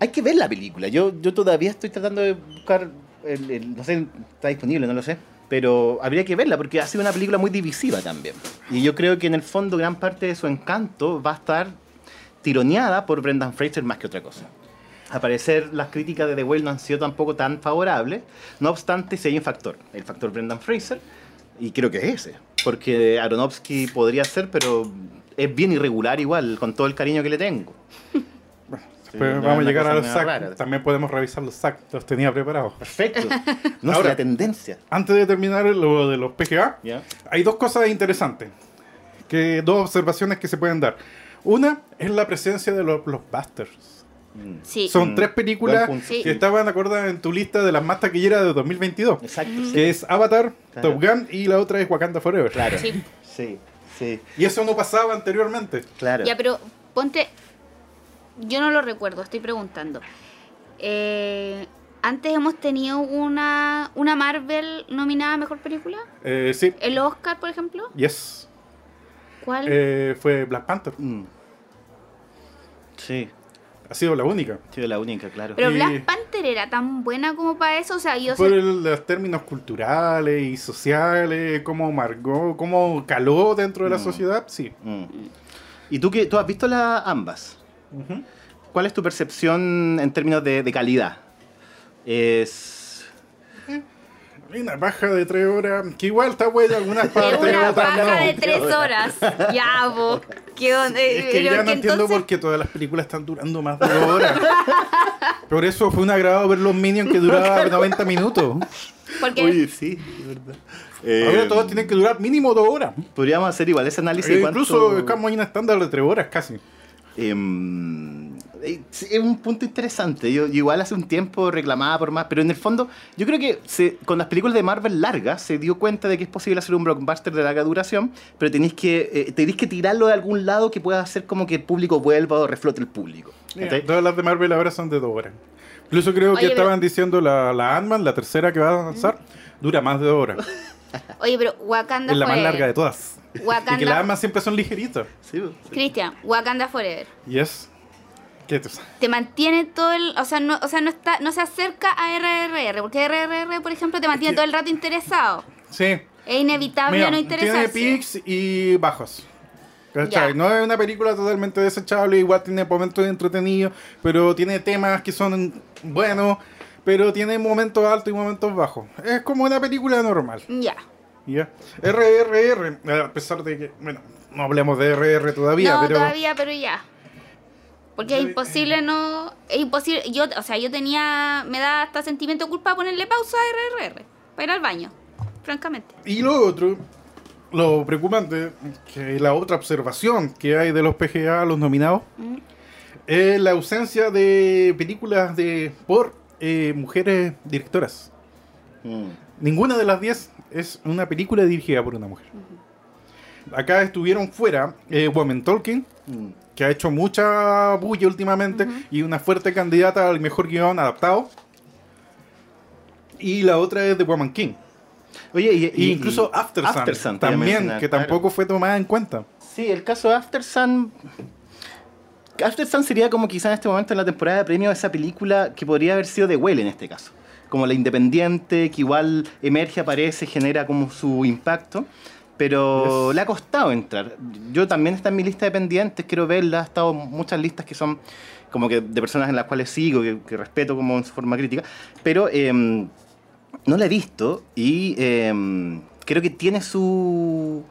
hay que ver la película. Yo, yo todavía estoy tratando de buscar... el- el- no sé, está disponible, no lo sé. Pero habría que verla porque ha sido una película muy divisiva también. Y yo creo que en el fondo gran parte de su encanto va a estar tironeada por Brendan Fraser más que otra cosa. Al parecer las críticas de The Whale no han sido tampoco tan favorables. No obstante, sí hay un factor, el factor Brendan Fraser, y creo que es ese. Porque Aronofsky podría ser, pero es bien irregular igual, con todo el cariño que le tengo. <laughs> Pero vamos a llegar a los SAC. También podemos revisar los SAC. Los tenía preparados. Perfecto. <laughs> No Ahora- la tendencia. Antes de terminar lo de los PGA, ¿Ya? hay dos cosas interesantes. Que, dos observaciones que se pueden dar. Una es la presencia de los blockbusters. Mm. Sí. Son Mm, tres películas Sí. que estaban acordadas en tu lista de las más taquilleras de 2022. Exacto. sí. Que es Avatar, Claro. Top Gun y la otra es Wakanda Forever. Claro. Sí. Sí, sí, Y eso no pasaba anteriormente. claro. Ya, pero ponte. Yo no lo recuerdo, estoy preguntando. Eh, antes hemos tenido una, una Marvel nominada a mejor película. Eh, sí, El Oscar, por ejemplo. yes. ¿Cuál? Eh, fue Black Panther. Mm. Sí, Ha sido la única. ha sido la única, claro. pero y- Black Panther era tan buena como para eso. O sea, yo Por sé. el- los términos culturales y sociales, cómo marcó, cómo caló dentro de la Mm. sociedad, sí. Mm. ¿Y tú, qué, tú has visto las ambas? ¿Cuál es tu percepción en términos de, de calidad? Es... Hay una baja de tres horas, que igual está buena en algunas De partes, una baja no. de tres horas. Ya, vos. ¿Qué onda? Es que Pero ya no que entiendo entonces- por qué todas las películas están durando más de dos horas. <laughs> Por eso fue un agrado ver los Minions que duraba <laughs> 90 minutos. Porque sí, es verdad. Ahora todos tienen que durar mínimo dos horas. Podríamos hacer igual ese análisis Eh, de cuánto... incluso estamos en un estándar de tres horas casi. Eh, es un punto interesante. Yo, yo igual hace un tiempo reclamaba por más, pero en el fondo yo creo que se- con las películas de Marvel largas se dio cuenta de que es posible hacer un blockbuster de larga duración, pero tenéis que, eh, tenéis que tirarlo de algún lado que pueda hacer como que el público vuelva o reflote el público. ¿Cachai? todas las de Marvel ahora son de dos horas. Incluso creo que Oye, pero- estaban diciendo la, la Ant-Man, la tercera que va a lanzar, dura más de dos horas. <laughs> Oye, pero Wakanda es la más larga de todas. Y que las Wakanda. Ant-Man siempre son ligeritas. Sí, sí. Cristian, Wakanda Forever. Yes. ¿Qué te mantiene todo el. O sea, no, o sea, no está, no se acerca a RRR. Porque RRR, por ejemplo, te mantiene que- todo el rato interesado. Sí. Es inevitable Mira, no tiene interesarse. pics y bajos. ¿Cachai? Ya. No es una película totalmente desechable, igual tiene momentos entretenidos, pero tiene temas que son buenos, pero tiene momentos altos y momentos bajos. Es como una película normal. Ya. ¿ya? RRR, a pesar de que, bueno, no hablemos de RR todavía, no, pero... todavía, pero ya. Porque es imposible no. Es imposible. Yo, o sea, yo tenía. Me da hasta sentimiento de culpa ponerle pausa a RRR. Para ir al baño. Francamente. Y lo otro, lo preocupante, que la otra observación que hay de los PGA, los nominados, Mm. es la ausencia de películas de por eh, mujeres directoras. Mm. Ninguna de las 10 es una película dirigida por una mujer. Acá estuvieron fuera eh, Woman Talking, Mm. Que ha hecho mucha bulla últimamente y una fuerte candidata al mejor guion adaptado. Y la otra es The Woman King. Oye, y, Y y- incluso y- After Sun, Aftersun, te iba a también, que claro. tampoco fue tomada en cuenta. Sí, el caso de After Sun. After Sun sería como quizá en este momento en la temporada de premios esa película que podría haber sido de Well en este caso. Como la independiente, que igual emerge, aparece, genera como su impacto. Pero le ha costado entrar. Yo también está en mi lista de pendientes, quiero verla. Ha estado muchas listas que son como que de personas en las cuales sigo, que, que respeto como en su forma crítica. Pero em, no la he visto y em, creo que tiene su...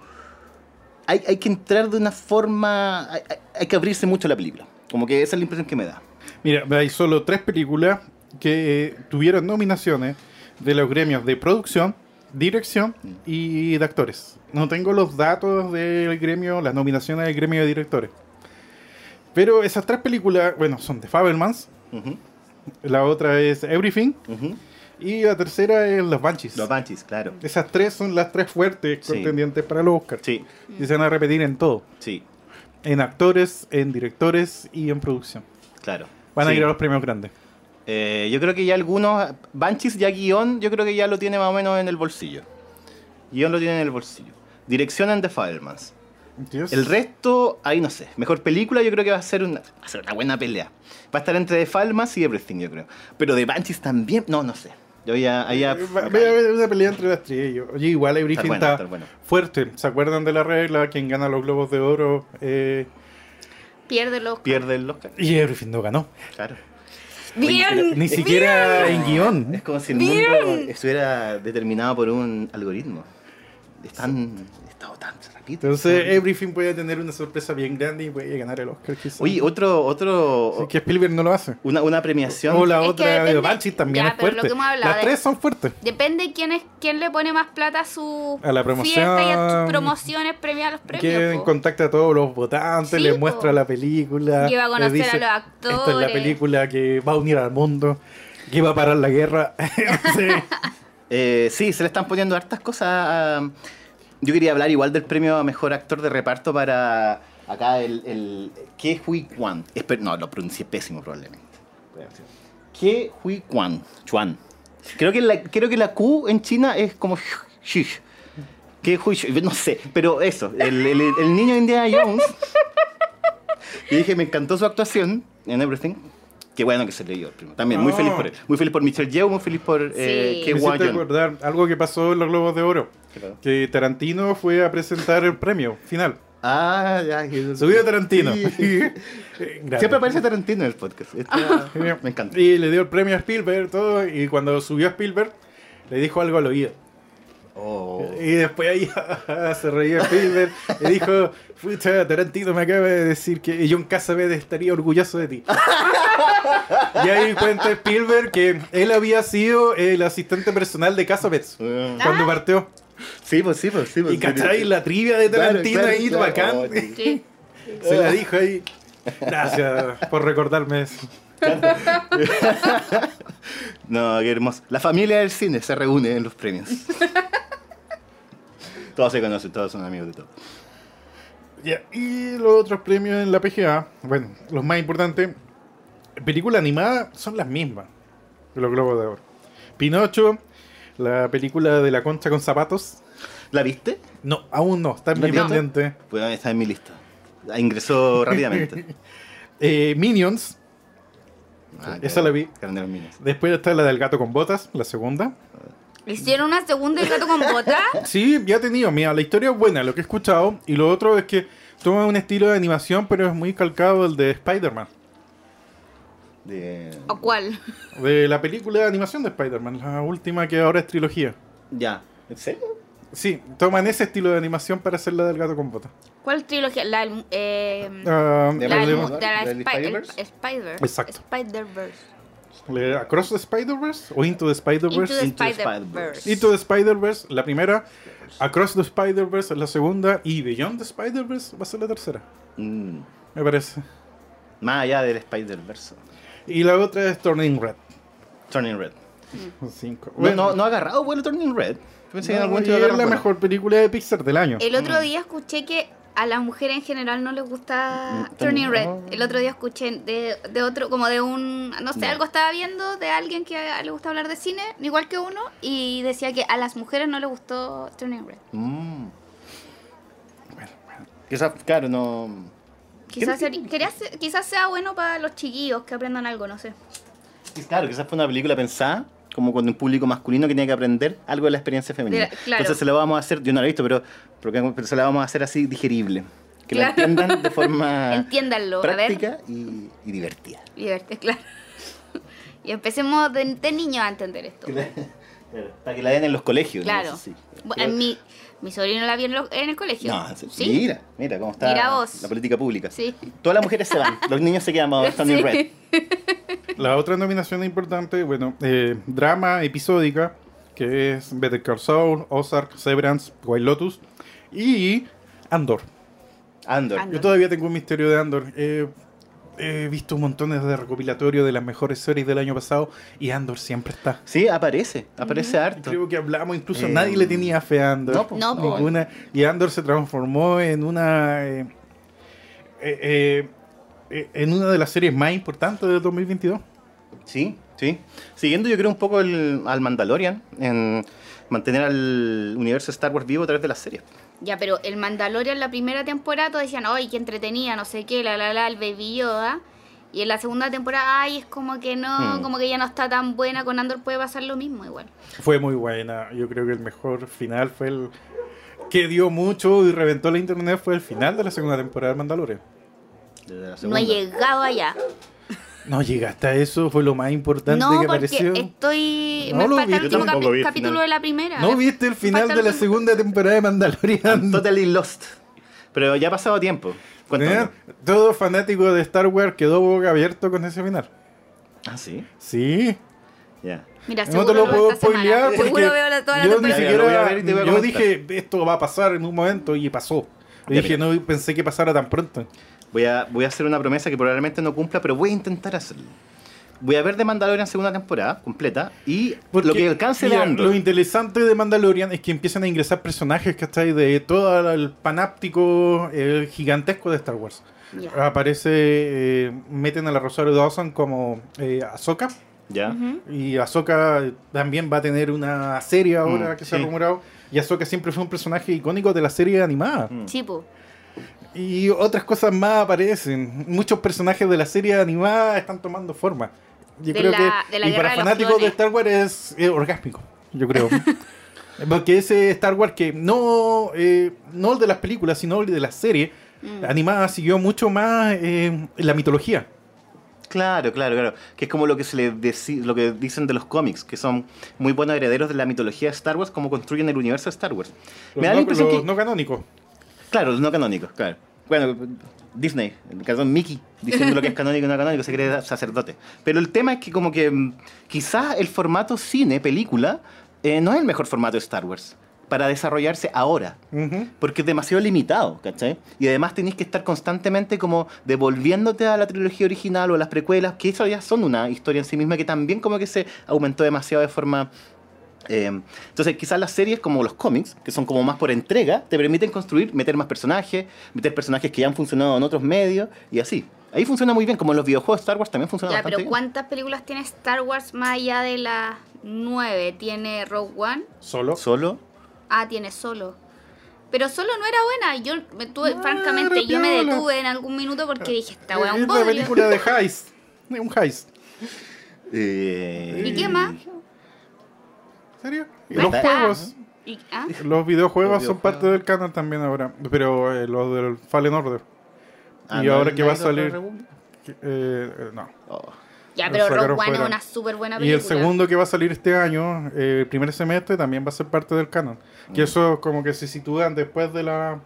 Hay, hay que entrar de una forma... Hay, hay- hay que abrirse mucho a la película. Como que esa es la impresión que me da. Mira, hay solo tres películas que eh, tuvieron nominaciones de los gremios de producción, dirección y de actores. No tengo los datos del gremio, las nominaciones del gremio de directores. Pero esas tres películas, bueno, son de Fabelmans, la otra es Everything y la tercera es Los Banshees. Los Banshees, claro. Esas tres son las tres fuertes Sí. contendientes para los Oscars. Sí, Y se van a repetir en todo. sí, En actores, en directores y en producción. claro. Van a ir a los premios grandes. Eh, yo creo que ya algunos... Banshees ya guion, yo creo que ya lo tiene más o menos en el bolsillo. Guión lo tiene en el bolsillo. Dirección en The Fireman's. Dios. El resto, ahí no sé. Mejor película, yo creo que va a ser una, va a ser una buena pelea. Va a estar entre The Falmas y Everything, yo creo. Pero de Banshees también, no, no sé. Yo ya, ya- Eh, va- a ver una pelea entre las tres. Yo- Oye, igual Everything bueno, está está bueno. fuerte. ¿Se acuerdan de la regla? Quien gana los Globos de Oro. Eh, Pierde los. pierde el Oscar. y Everything no ganó. Claro. Bien. Ni siquiera en guion. Es como si el mundo estuviera determinado por un algoritmo. Están, estado tan rapidito. Entonces, Everything puede tener una sorpresa bien grande y puede ganar el Oscar. quizás. Oye, otro, otro, Así que Spielberg no lo hace. una, una premiación. O la Es que otra de depende- Banshees también Ya, es pero lo fuerte. que hemos hablado Las de- tres son fuertes. Depende quién es quién le pone más plata a su A la promoción. fiesta y a sus promociones premias a los Que premios. po. contacta a todos los votantes, Sí, les po. muestra la película. Lleva a les conocer dice, a los Esta es la actores". película que va a unir al mundo, que va a parar la guerra. <laughs> Sí. Eh, sí, se le están poniendo hartas cosas. Yo quería hablar igual del premio a mejor actor de reparto para acá el. el Ke Hui Kwan. No, lo pronuncié pésimo probablemente. Ke Hui Kwan. Chuan. Creo que, la, creo que la Q en China es como. Shish. Que Hui No sé, pero eso. El, el, el niño Indiana Jones. Y dije, me encantó su actuación en Everything. Qué bueno que se le dio el premio. También, muy feliz por él. Muy feliz por Michelle Yeoh, muy feliz por eh, Sí. Ke Me hiciste Jung. acordar algo que pasó en los Globos de Oro. Que Tarantino fue a presentar el premio final. Ah, ya. Subió Tarantino. Sí. <laughs> Grande. Siempre aparece Tarantino en el podcast. Esto- me encanta. Y le dio el premio a Spielberg todo. Y cuando subió a Spielberg, le dijo algo al oído. Oh. Y después ahí <laughs> se reía Spielberg y dijo, pucha, Tarantino me acaba de decir que John Cassavetes estaría orgulloso de ti. y ahí cuenta Spielberg que él había sido el asistente personal de Cassavetes Ah. cuando partió. Sí, pues sí, pues sí. Pues, Y cachai la trivia de Tarantino claro, ahí, claro. bacán. Oh. Sí. Se la dijo ahí. Gracias por recordarme eso. <laughs> No, qué hermoso. La familia del cine se reúne en los premios. todos se conocen, todos son amigos de todos. Ya, Y los otros premios en la PGA, bueno, los más importantes, película animada son las mismas de los Globos de Oro. Pinocho, la película de la concha con zapatos. ¿La viste? No, aún no, está en ¿La mi pendiente. Pues está en mi lista. Ingresó rápidamente. <laughs> Eh, Minions, Ah, esa la vi. Después está la del gato con botas, la segunda. ¿Hicieron una segunda el gato con bota? <laughs> Sí, ya he tenido, mira, la historia es buena, lo que he escuchado. Y lo otro es que toma un estilo de animación, pero es muy calcado el de Spider-Man. De... ¿O cuál? De la película de animación de Spider-Man, la última que ahora es trilogía. Ya. ¿En serio? Sí, toman ese estilo de animación para hacer la del gato con botas. ¿Cuál trilogía? La del. Eh, De la del- Miles de la ¿Del Spi- el- Spider-Verse? Exacto. Spider-Verse. ¿le- ¿Across the Spider-Verse o Into the Spider-Verse? Into the Spider-Verse. Into the Spider-Verse, la primera. Across the Spider-Verse es la segunda. Y Beyond the Spider-Verse va a ser la tercera, Mm. me parece. Más allá del Spider-Verse. Y la otra es Turning Red. Turning Red. Cinco. No, no, no ha agarrado vuelo Turning Red. Pensé que en No, algún es la mejor película de Pixar del año. El otro día escuché que a las mujeres en general no les gusta Mm, Turning Red. El otro día escuché de, de otro, como de un, no sé, Ya. algo estaba viendo de alguien que le gusta hablar de cine, igual que uno, y decía que a las mujeres no les gustó Turning Red. Mm. Quizás, claro, no. Quizás, ¿Qué- seri- quería ser- quizás sea bueno para los chiquillos que aprendan algo, no sé. Claro, quizás fue una película pensada como cuando un público masculino que tenía que aprender algo de la experiencia femenina. La- claro. Entonces se la vamos a hacer, yo no la he visto, pero, pero, pero se la vamos a hacer así digerible. Que la Claro. entiendan de forma <laughs> Entiéndanlo, práctica y, y divertida. Liberte, claro. Y empecemos de, de niños a entender esto. Para que la den en los colegios. ¿no? Claro. Eso sí. Bueno, mi, mi sobrino la vio en, lo- en el colegio. No, sí. Mira, mira cómo está Mira la política pública. Sí. Todas las mujeres se van, los niños se quedan. <laughs> Red. <laughs> La otra nominación importante, bueno, eh, drama episódica, que es Better Call Saul, Ozark, Severance, White Lotus y Andor. Andor. Andor. Yo todavía tengo un misterio de Andor. Eh, he visto montones de recopilatorio de las mejores series del año pasado y Andor siempre está. Sí, aparece, aparece harto. Creo que hablamos, incluso Eh, nadie le tenía fe a Andor. no, po. No, po. Ninguna. Y Andor se transformó en una. eh, eh, en una de las series más importantes del 2022. Sí, sí. Siguiendo yo creo un poco el- al Mandalorian, en mantener al universo Star Wars vivo a través de las series. Ya, pero el Mandalorian la primera temporada todos decían, ay, qué entretenida, no sé qué, la la la, el Baby Yoda. Y en la segunda temporada, ay, es como que no, Hmm. como que ya no está tan buena, con Andor puede pasar lo mismo igual. Fue muy buena. Yo creo que el mejor final fue el. que dio mucho y reventó la internet fue el final de la segunda temporada de Mandalorian. Desde la No he llegado allá. No llegaste a eso, fue lo más importante No, que porque apareció. estoy... No me lo falta vi, el último tampoco capi- vi el capítulo final. de la primera. ¿No viste el final de la segunda temporada de Mandalorian? <laughs> Totally Lost. Pero ya ha pasado tiempo. ¿Eh? Todo fanático de Star Wars quedó boca abierto con ese final. Ah, sí. Sí. Ya. Mira, No seguro te lo veo puedo spoilear porque veo la, toda la yo ni siquiera ver y te voy a yo dije esto va a pasar en un momento y pasó. Y dije no pensé que pasara tan pronto. Voy a, voy a hacer una promesa que probablemente no cumpla, pero voy a intentar hacerlo. Voy a ver de Mandalorian segunda temporada completa y Porque, lo que alcance de mira, Andor. Lo interesante de Mandalorian es que empiezan a ingresar personajes, ¿cachai? De todo el panáptico eh, gigantesco de Star Wars. Ya. Aparece, eh, meten a la Rosario Dawson como eh, Ahsoka. Ya. Ujú. Y Ahsoka también va a tener una serie ahora Mm, que se ha sí. rumorado. Y Ahsoka siempre fue un personaje icónico de la serie animada. Mm. Sí. Y otras cosas más aparecen. Muchos personajes de la serie animada están tomando forma. Yo De creo la- que de la y para fanáticos de. Star Wars es, es orgásmico, yo creo. <laughs> Porque ese Star Wars que no, eh, no el de las películas, sino el de la serie Mm. animada siguió mucho más eh, la mitología. Claro, claro, claro. Que es como lo que se le lo que dicen de los cómics, que son muy buenos herederos de la mitología de Star Wars, como construyen el universo de Star Wars. Los, Me da no, la impresión los que. no canónicos. Claro, los no canónicos, claro. Bueno, Disney, en el caso de Mickey, diciendo lo que es canónico y no canónico, se cree sacerdote. Pero el tema es que como que mm, quizás el formato cine, película, eh, no es el mejor formato de Star Wars para desarrollarse ahora. Porque es demasiado limitado, ¿cachai? Y además tenéis que estar constantemente como devolviéndote a la trilogía original o a las precuelas, que eso ya son una historia en sí misma que también como que se aumentó demasiado de forma... eh, entonces quizás las series como los cómics, que son como más por entrega, te permiten construir, meter más personajes, meter personajes que ya han funcionado en otros medios y así. Ahí funciona muy bien, como en los videojuegos de Star Wars también funciona Ya, bastante pero bien. ¿cuántas películas tiene Star Wars más allá de las nueve? Tiene Rogue One. Solo. Solo... Ah, tiene Solo. Pero Solo no era buena. Yo me tuve, Ah, francamente, yo me detuve en algún minuto porque dije, esta Eh, weá es es un una película de <laughs> heist. Un heist. eh, ¿Y qué más? ¿En serio? Y Ahí los juegos. Y- ah, Los videojuegos Los son videojuegos. parte del canon también ahora. Pero eh, los del Fallen Order. ah, y ¿no ahora que va a salir. Que- eh, eh, no. Oh. Ya, pero Rogue One es una súper buena Y película. el segundo que va a salir este año, eh, el primer semestre, también va a ser parte del canon. Que Mm. eso como que se sitúan después de la.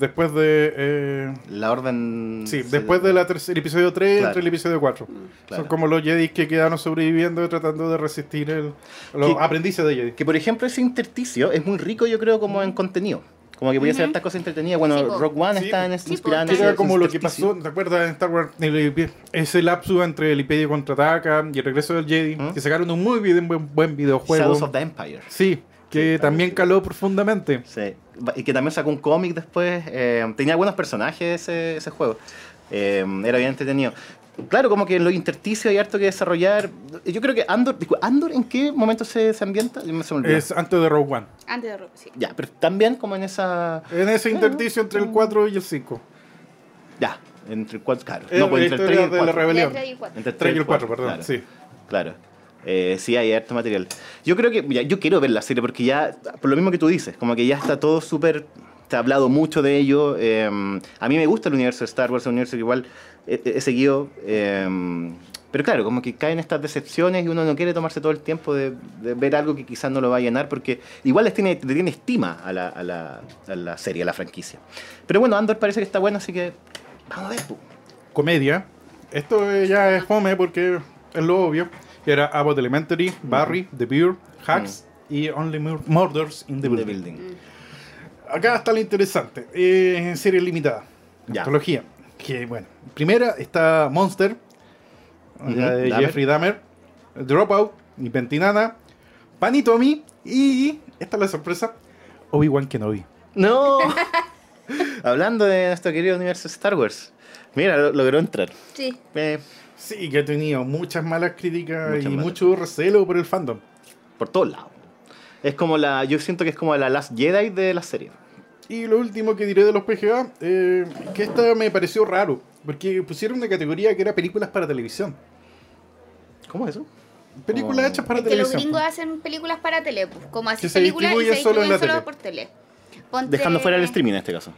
Después de. eh, La orden... sí, después del episodio 3 Claro. entre el episodio 4. Claro. Son como los Jedi que quedaron sobreviviendo tratando de resistir el, los Que- aprendices de Jedi. Que por ejemplo ese intersticio es muy rico yo creo como en contenido. Como que voy a hacer Ujú. estas cosas entretenidas. Bueno, Sí. Rock One Sí, está en, Sí, en está ese- Era como lo que pasó, ¿te acuerdas en Star Wars? El- ese lapso entre el Imperio contraataca y el regreso del Jedi, ¿Mm? que sacaron un muy bien, buen, buen videojuego. Shadows of the Empire. Sí, que Sí, también caló profundamente. Sí. Y que también sacó un cómic después. eh, tenía buenos personajes ese, ese juego. Eh, era bien entretenido. Claro, como que en los intersticios hay harto que desarrollar. Yo creo que Andor. ¿Andor en qué momento se, se ambienta? Yo me se. Es antes de Rogue One. Antes de Rogue, sí. Ya, pero también como en esa. En ese intersticio entre el 4 y el 5. Ya, entre el 4. Claro. No, pues entre el historia 3 y el de la 4. rebelión. Entre el 3 y el 4, cuatro, perdón. claro. Sí. Claro. Eh, sí, hay harto material. Yo creo que, yo quiero ver la serie porque ya, por lo mismo que tú dices, como que ya está todo súper, se ha hablado mucho de ello. eh, a mí me gusta el universo de Star Wars, el universo que igual he, he seguido. eh, Pero claro, como que caen estas decepciones y uno no quiere tomarse todo el tiempo de, de ver algo que quizás no lo va a llenar porque igual les tiene, le tiene estima a la, a, la, a la serie, a la franquicia. Pero bueno, Andor parece que está bueno, así que vamos a ver. Comedia. Esto ya es fome porque es lo obvio. Era Abbott Elementary, Barry, The Beer, Hacks y Only Mur- Murders in the The Building. Building. Acá está lo interesante. Eh, en serie limitada. Ya. Antología. Que bueno. Primera está Monster. De Dahmer. Jeffrey Dahmer. Dropout. Pentinana. Pan y Tommy. Y. Esta es la sorpresa. Obi-Wan Kenobi. No. <laughs> Hablando de nuestro querido universo Star Wars. Mira, lo- logró entrar. Sí. Eh, Sí, que ha tenido muchas malas críticas Muchas y malas. mucho recelo por el fandom. por todos lados. Es como la. Yo siento que es como la Last Jedi de la serie. Y lo último que diré de los PGA, eh, que esta me pareció raro, porque pusieron una categoría que era películas para televisión. ¿Cómo es eso? Películas Oh. hechas para Es que los televisión. gringos hacen películas para tele, pues, como así Que se películas y se solo en distribuyen la solo, tele. por tele. Ponte- Dejando fuera el streaming en este caso.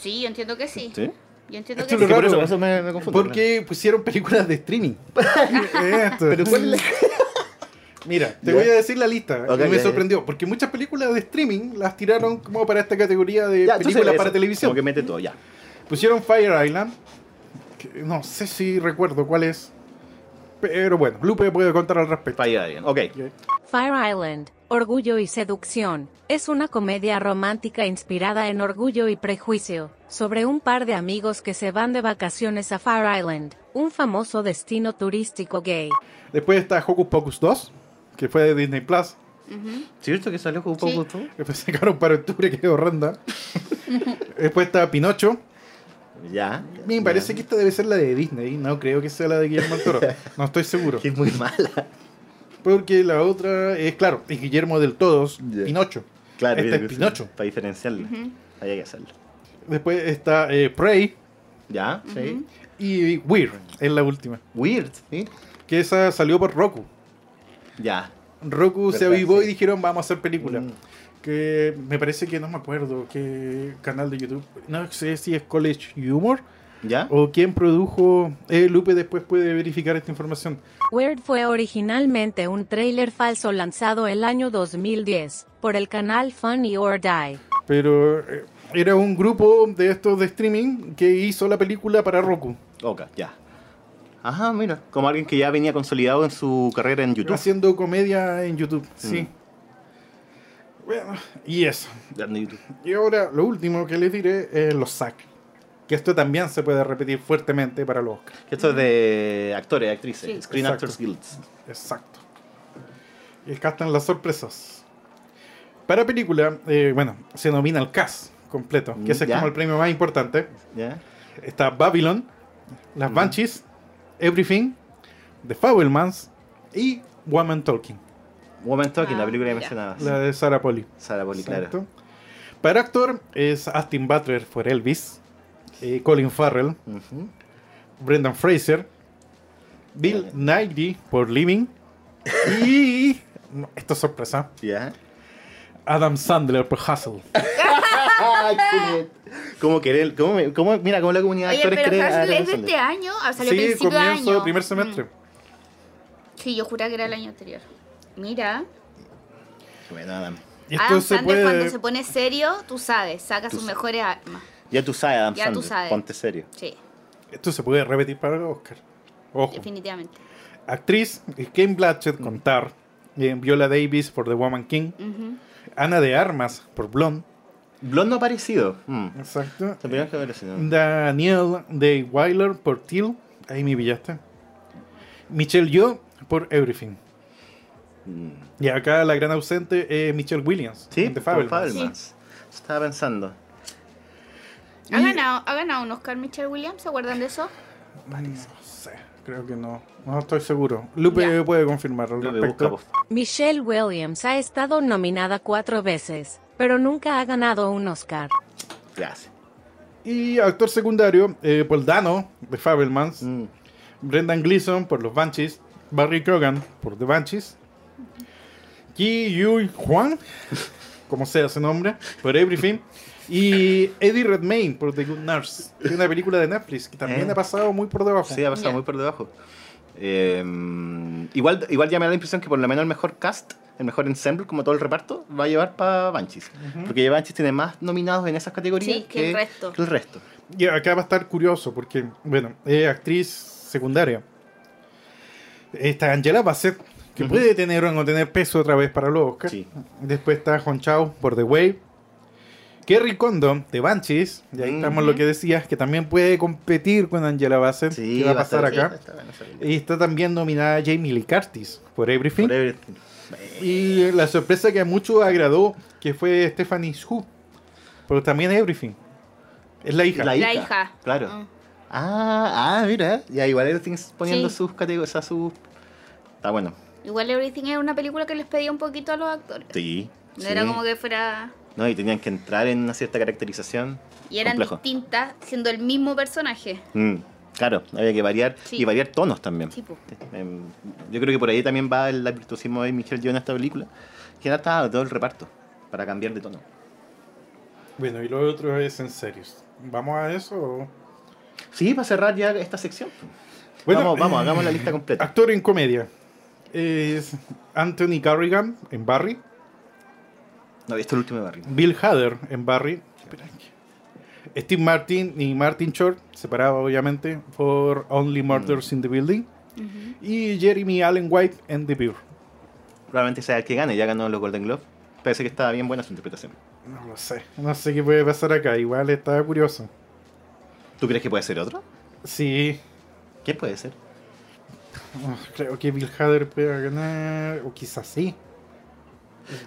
Sí, yo entiendo que sí. ¿Sí? Yo entiendo Esto que es por eso, eso me, me confundo. Porque pusieron películas de streaming. <laughs> Esto. Pero ¿cuál es la- <laughs> Mira, te voy a decir la lista. Y me sorprendió. Porque muchas películas de streaming las tiraron como para esta categoría de películas eso, para televisión. Como que mete todo, ya. Pusieron Fire Island. que no sé si recuerdo cuál es. Pero bueno, Lupe puede contar al respecto. Fire Island. Ok. Fire Island, Orgullo y Seducción, es una comedia romántica inspirada en Orgullo y Prejuicio, sobre un par de amigos que se van de vacaciones a Fire Island, un famoso destino turístico gay. Después está Hocus Pocus 2, que fue de Disney Plus. ¿Cierto que salió poco Sí. tú? Después <laughs> sacaron para octubre, que horrenda. <laughs> Después está Pinocho. Ya. Me parece que esta debe ser la de Disney. No creo que sea la de Guillermo del Toro. <laughs> No estoy seguro. Que es muy mala. Porque la otra es, claro, es Guillermo del Todos, Ya. Pinocho. Claro. Esta que- es Pinocho. Para diferenciarlo. Había que hacerlo. Después está eh, Prey Ya, sí. y Weird, es la última. Weird, ¿sí? Que esa salió por Roku. Ya. Roku se avivó sí. y dijeron vamos a hacer película. Mm. Que me parece que no me acuerdo qué canal de YouTube. No sé si es College Humor ¿Ya? o quién produjo. Eh, Lupe después puede verificar esta información. Weird fue originalmente un tráiler falso lanzado el año 2010 por el canal Funny or Die. Pero eh, era un grupo de estos de streaming que hizo la película para Roku. Ok, ya. Ajá, mira. Como alguien que ya venía consolidado en su carrera en YouTube. Haciendo comedia en YouTube. Sí. Mm. Bueno, y eso. Y ahora lo último que les diré es los SAC. Que esto también se puede repetir fuertemente para los Oscars. Que Esto es de actores, actrices. Sí. Screen Exacto. Actors Guilds. Exacto. Y acá están las sorpresas. Para película, eh, bueno, se nomina el cast completo, que ese es como el premio más importante. ¿Ya? Está Babylon, Las Banshees, Everything, The Fablemans y Woman Talking, Woman Talking, la Ah, película que mencionabas. la de Sarah Polly. Sara Poli, claro. Para actor es Austin Butler por Elvis, eh, Colin Farrell, Ujú. Brendan Fraser, Bill Nighy por Living y esto es sorpresa, ¿Ya? Adam Sandler por Hustle. ¿Cómo querer? ¿Cómo, cómo- mira, cómo la comunidad de actores pero cree Hustle es de este año, ah, salió Sí, principio de comienzo año. primer semestre. Mm. Sí, yo juraba que era el año anterior. Mira, Bueno, Adam. Adam Sandler cuando puede se pone serio, tú sabes, saca Tú sus sabes. mejores armas. Ya tú sabes, Adam Ya tú Sandler. sabes. Ponte serio. Sí, esto se puede repetir para el Oscar. Ojo. definitivamente. Actriz eh, Kane Blanchett con Tar, eh, Viola Davis por The Woman King. Ana de Armas por Blonde, Blonde no ha aparecido. Mm. exacto. Aparecido. Daniel Day Weiler por Till, ahí me pillaste. Michelle Yeoh por Everything. Mm. Y acá la gran ausente es Michelle Williams. Sí, de Fabelmans. Fabelmans. Estaba pensando. ¿Ha, Y- ganado, ¿Ha ganado un Oscar Michelle Williams? ¿Se acuerdan de eso? No sé, creo que no. No estoy seguro. Lupe Ya. puede confirmar al Lo que respecto. Michelle Williams ha estado nominada cuatro veces, pero nunca ha ganado un Oscar. Gracias. Y actor secundario, eh, Paul Dano, de Fabelmans. Mm. Brendan Gleeson por los Banshees. Barry Cogan por The Banshees. Ki Yu Juan como sea ese nombre, por Everything. Y Eddie Redmayne por The Good Nurse, que es una película de Netflix que también Eh. ha pasado muy por debajo. Sí, ha pasado muy por debajo. Eh, igual, igual ya me da la impresión que por lo menos el mejor cast, el mejor ensemble, como todo el reparto, va a llevar para Banshees. Porque Banshees tiene más nominados en esas categorías Sí, que el resto. que el resto. Y acá va a estar curioso porque, bueno, es actriz secundaria. Está Angela Bassett, que puede tener o no tener peso otra vez para los Oscars. Sí. Después está Juan Chao por The Wave. Kerry Condon de Banshees, y ahí Ujú. estamos lo que decías, que también puede competir con Angela Bassett, Sí, que va a pasar acá. está. Y está también nominada Jamie Lee Curtis por Everything. Por Everything. Y la sorpresa que a muchos agradó, que fue Stephanie Shu, por también Everything. Es la hija. La La hija. hija. Claro. Mm. Ah, ah, mira. Ya igual Everything poniendo Sí. sus categorías, a sus... Está bueno. Igual Everything era una película que les pedía un poquito a los actores. Sí. No sí. era como que fuera... No, y tenían que entrar en una cierta caracterización. Y eran Complejo. distintas siendo el mismo personaje. Mm, claro, había que variar Sí. y variar tonos también. Sí. Em, Yo creo que por ahí también va el virtuosismo de Michelle Yeoh en esta película. Que era estaba todo el reparto para cambiar de tono. Bueno, y lo otro es en serios. ¿Vamos a eso? o? Sí, para cerrar ya esta sección. Bueno, vamos, vamos, eh, hagamos la lista completa. Actor en comedia. Es Anthony Carrigan en Barry. No, es el último de Barry. Bill Hader en Barry. Steve Martin y Martin Short, separados obviamente, por Only Murders in the Building. Y Jeremy Allen White en The Bear. Probablemente sea el que gane, ya ganó los Golden Globe. Parece que estaba bien buena su interpretación. No lo sé. No sé qué puede pasar acá. Igual está curioso. ¿Tú crees que puede ser otro? Sí. ¿Quién puede ser? oh, <laughs> creo que Bill Hader puede ganar. O quizás sí.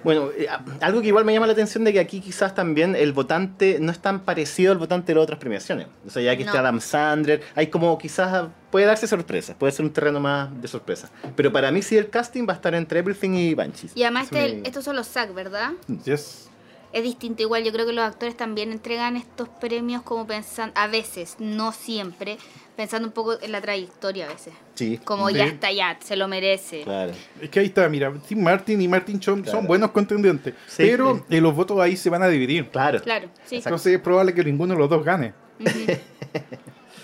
Bueno, eh, algo que igual me llama la atención de que aquí quizás también el votante no es tan parecido al votante de las otras premiaciones. O sea, ya que está No. Adam Sandler, hay como quizás puede darse sorpresas, puede ser un terreno más de sorpresa. Pero para mí sí el casting va a estar entre Everything y Banshees. Y además este- estos son los SAG, ¿verdad? Yes. Es distinto igual, yo creo que los actores también entregan estos premios como pensando, a veces, no siempre, pensando un poco en la trayectoria a veces. Sí. Como Sí. ya está, ya, se lo merece. Claro. Es que ahí está, mira, Tim Martin y Martin Chong Claro. son buenos contendientes. Sí, pero sí. eh, los votos ahí se van a dividir. Claro. Claro. Entonces es probable que ninguno de los dos gane.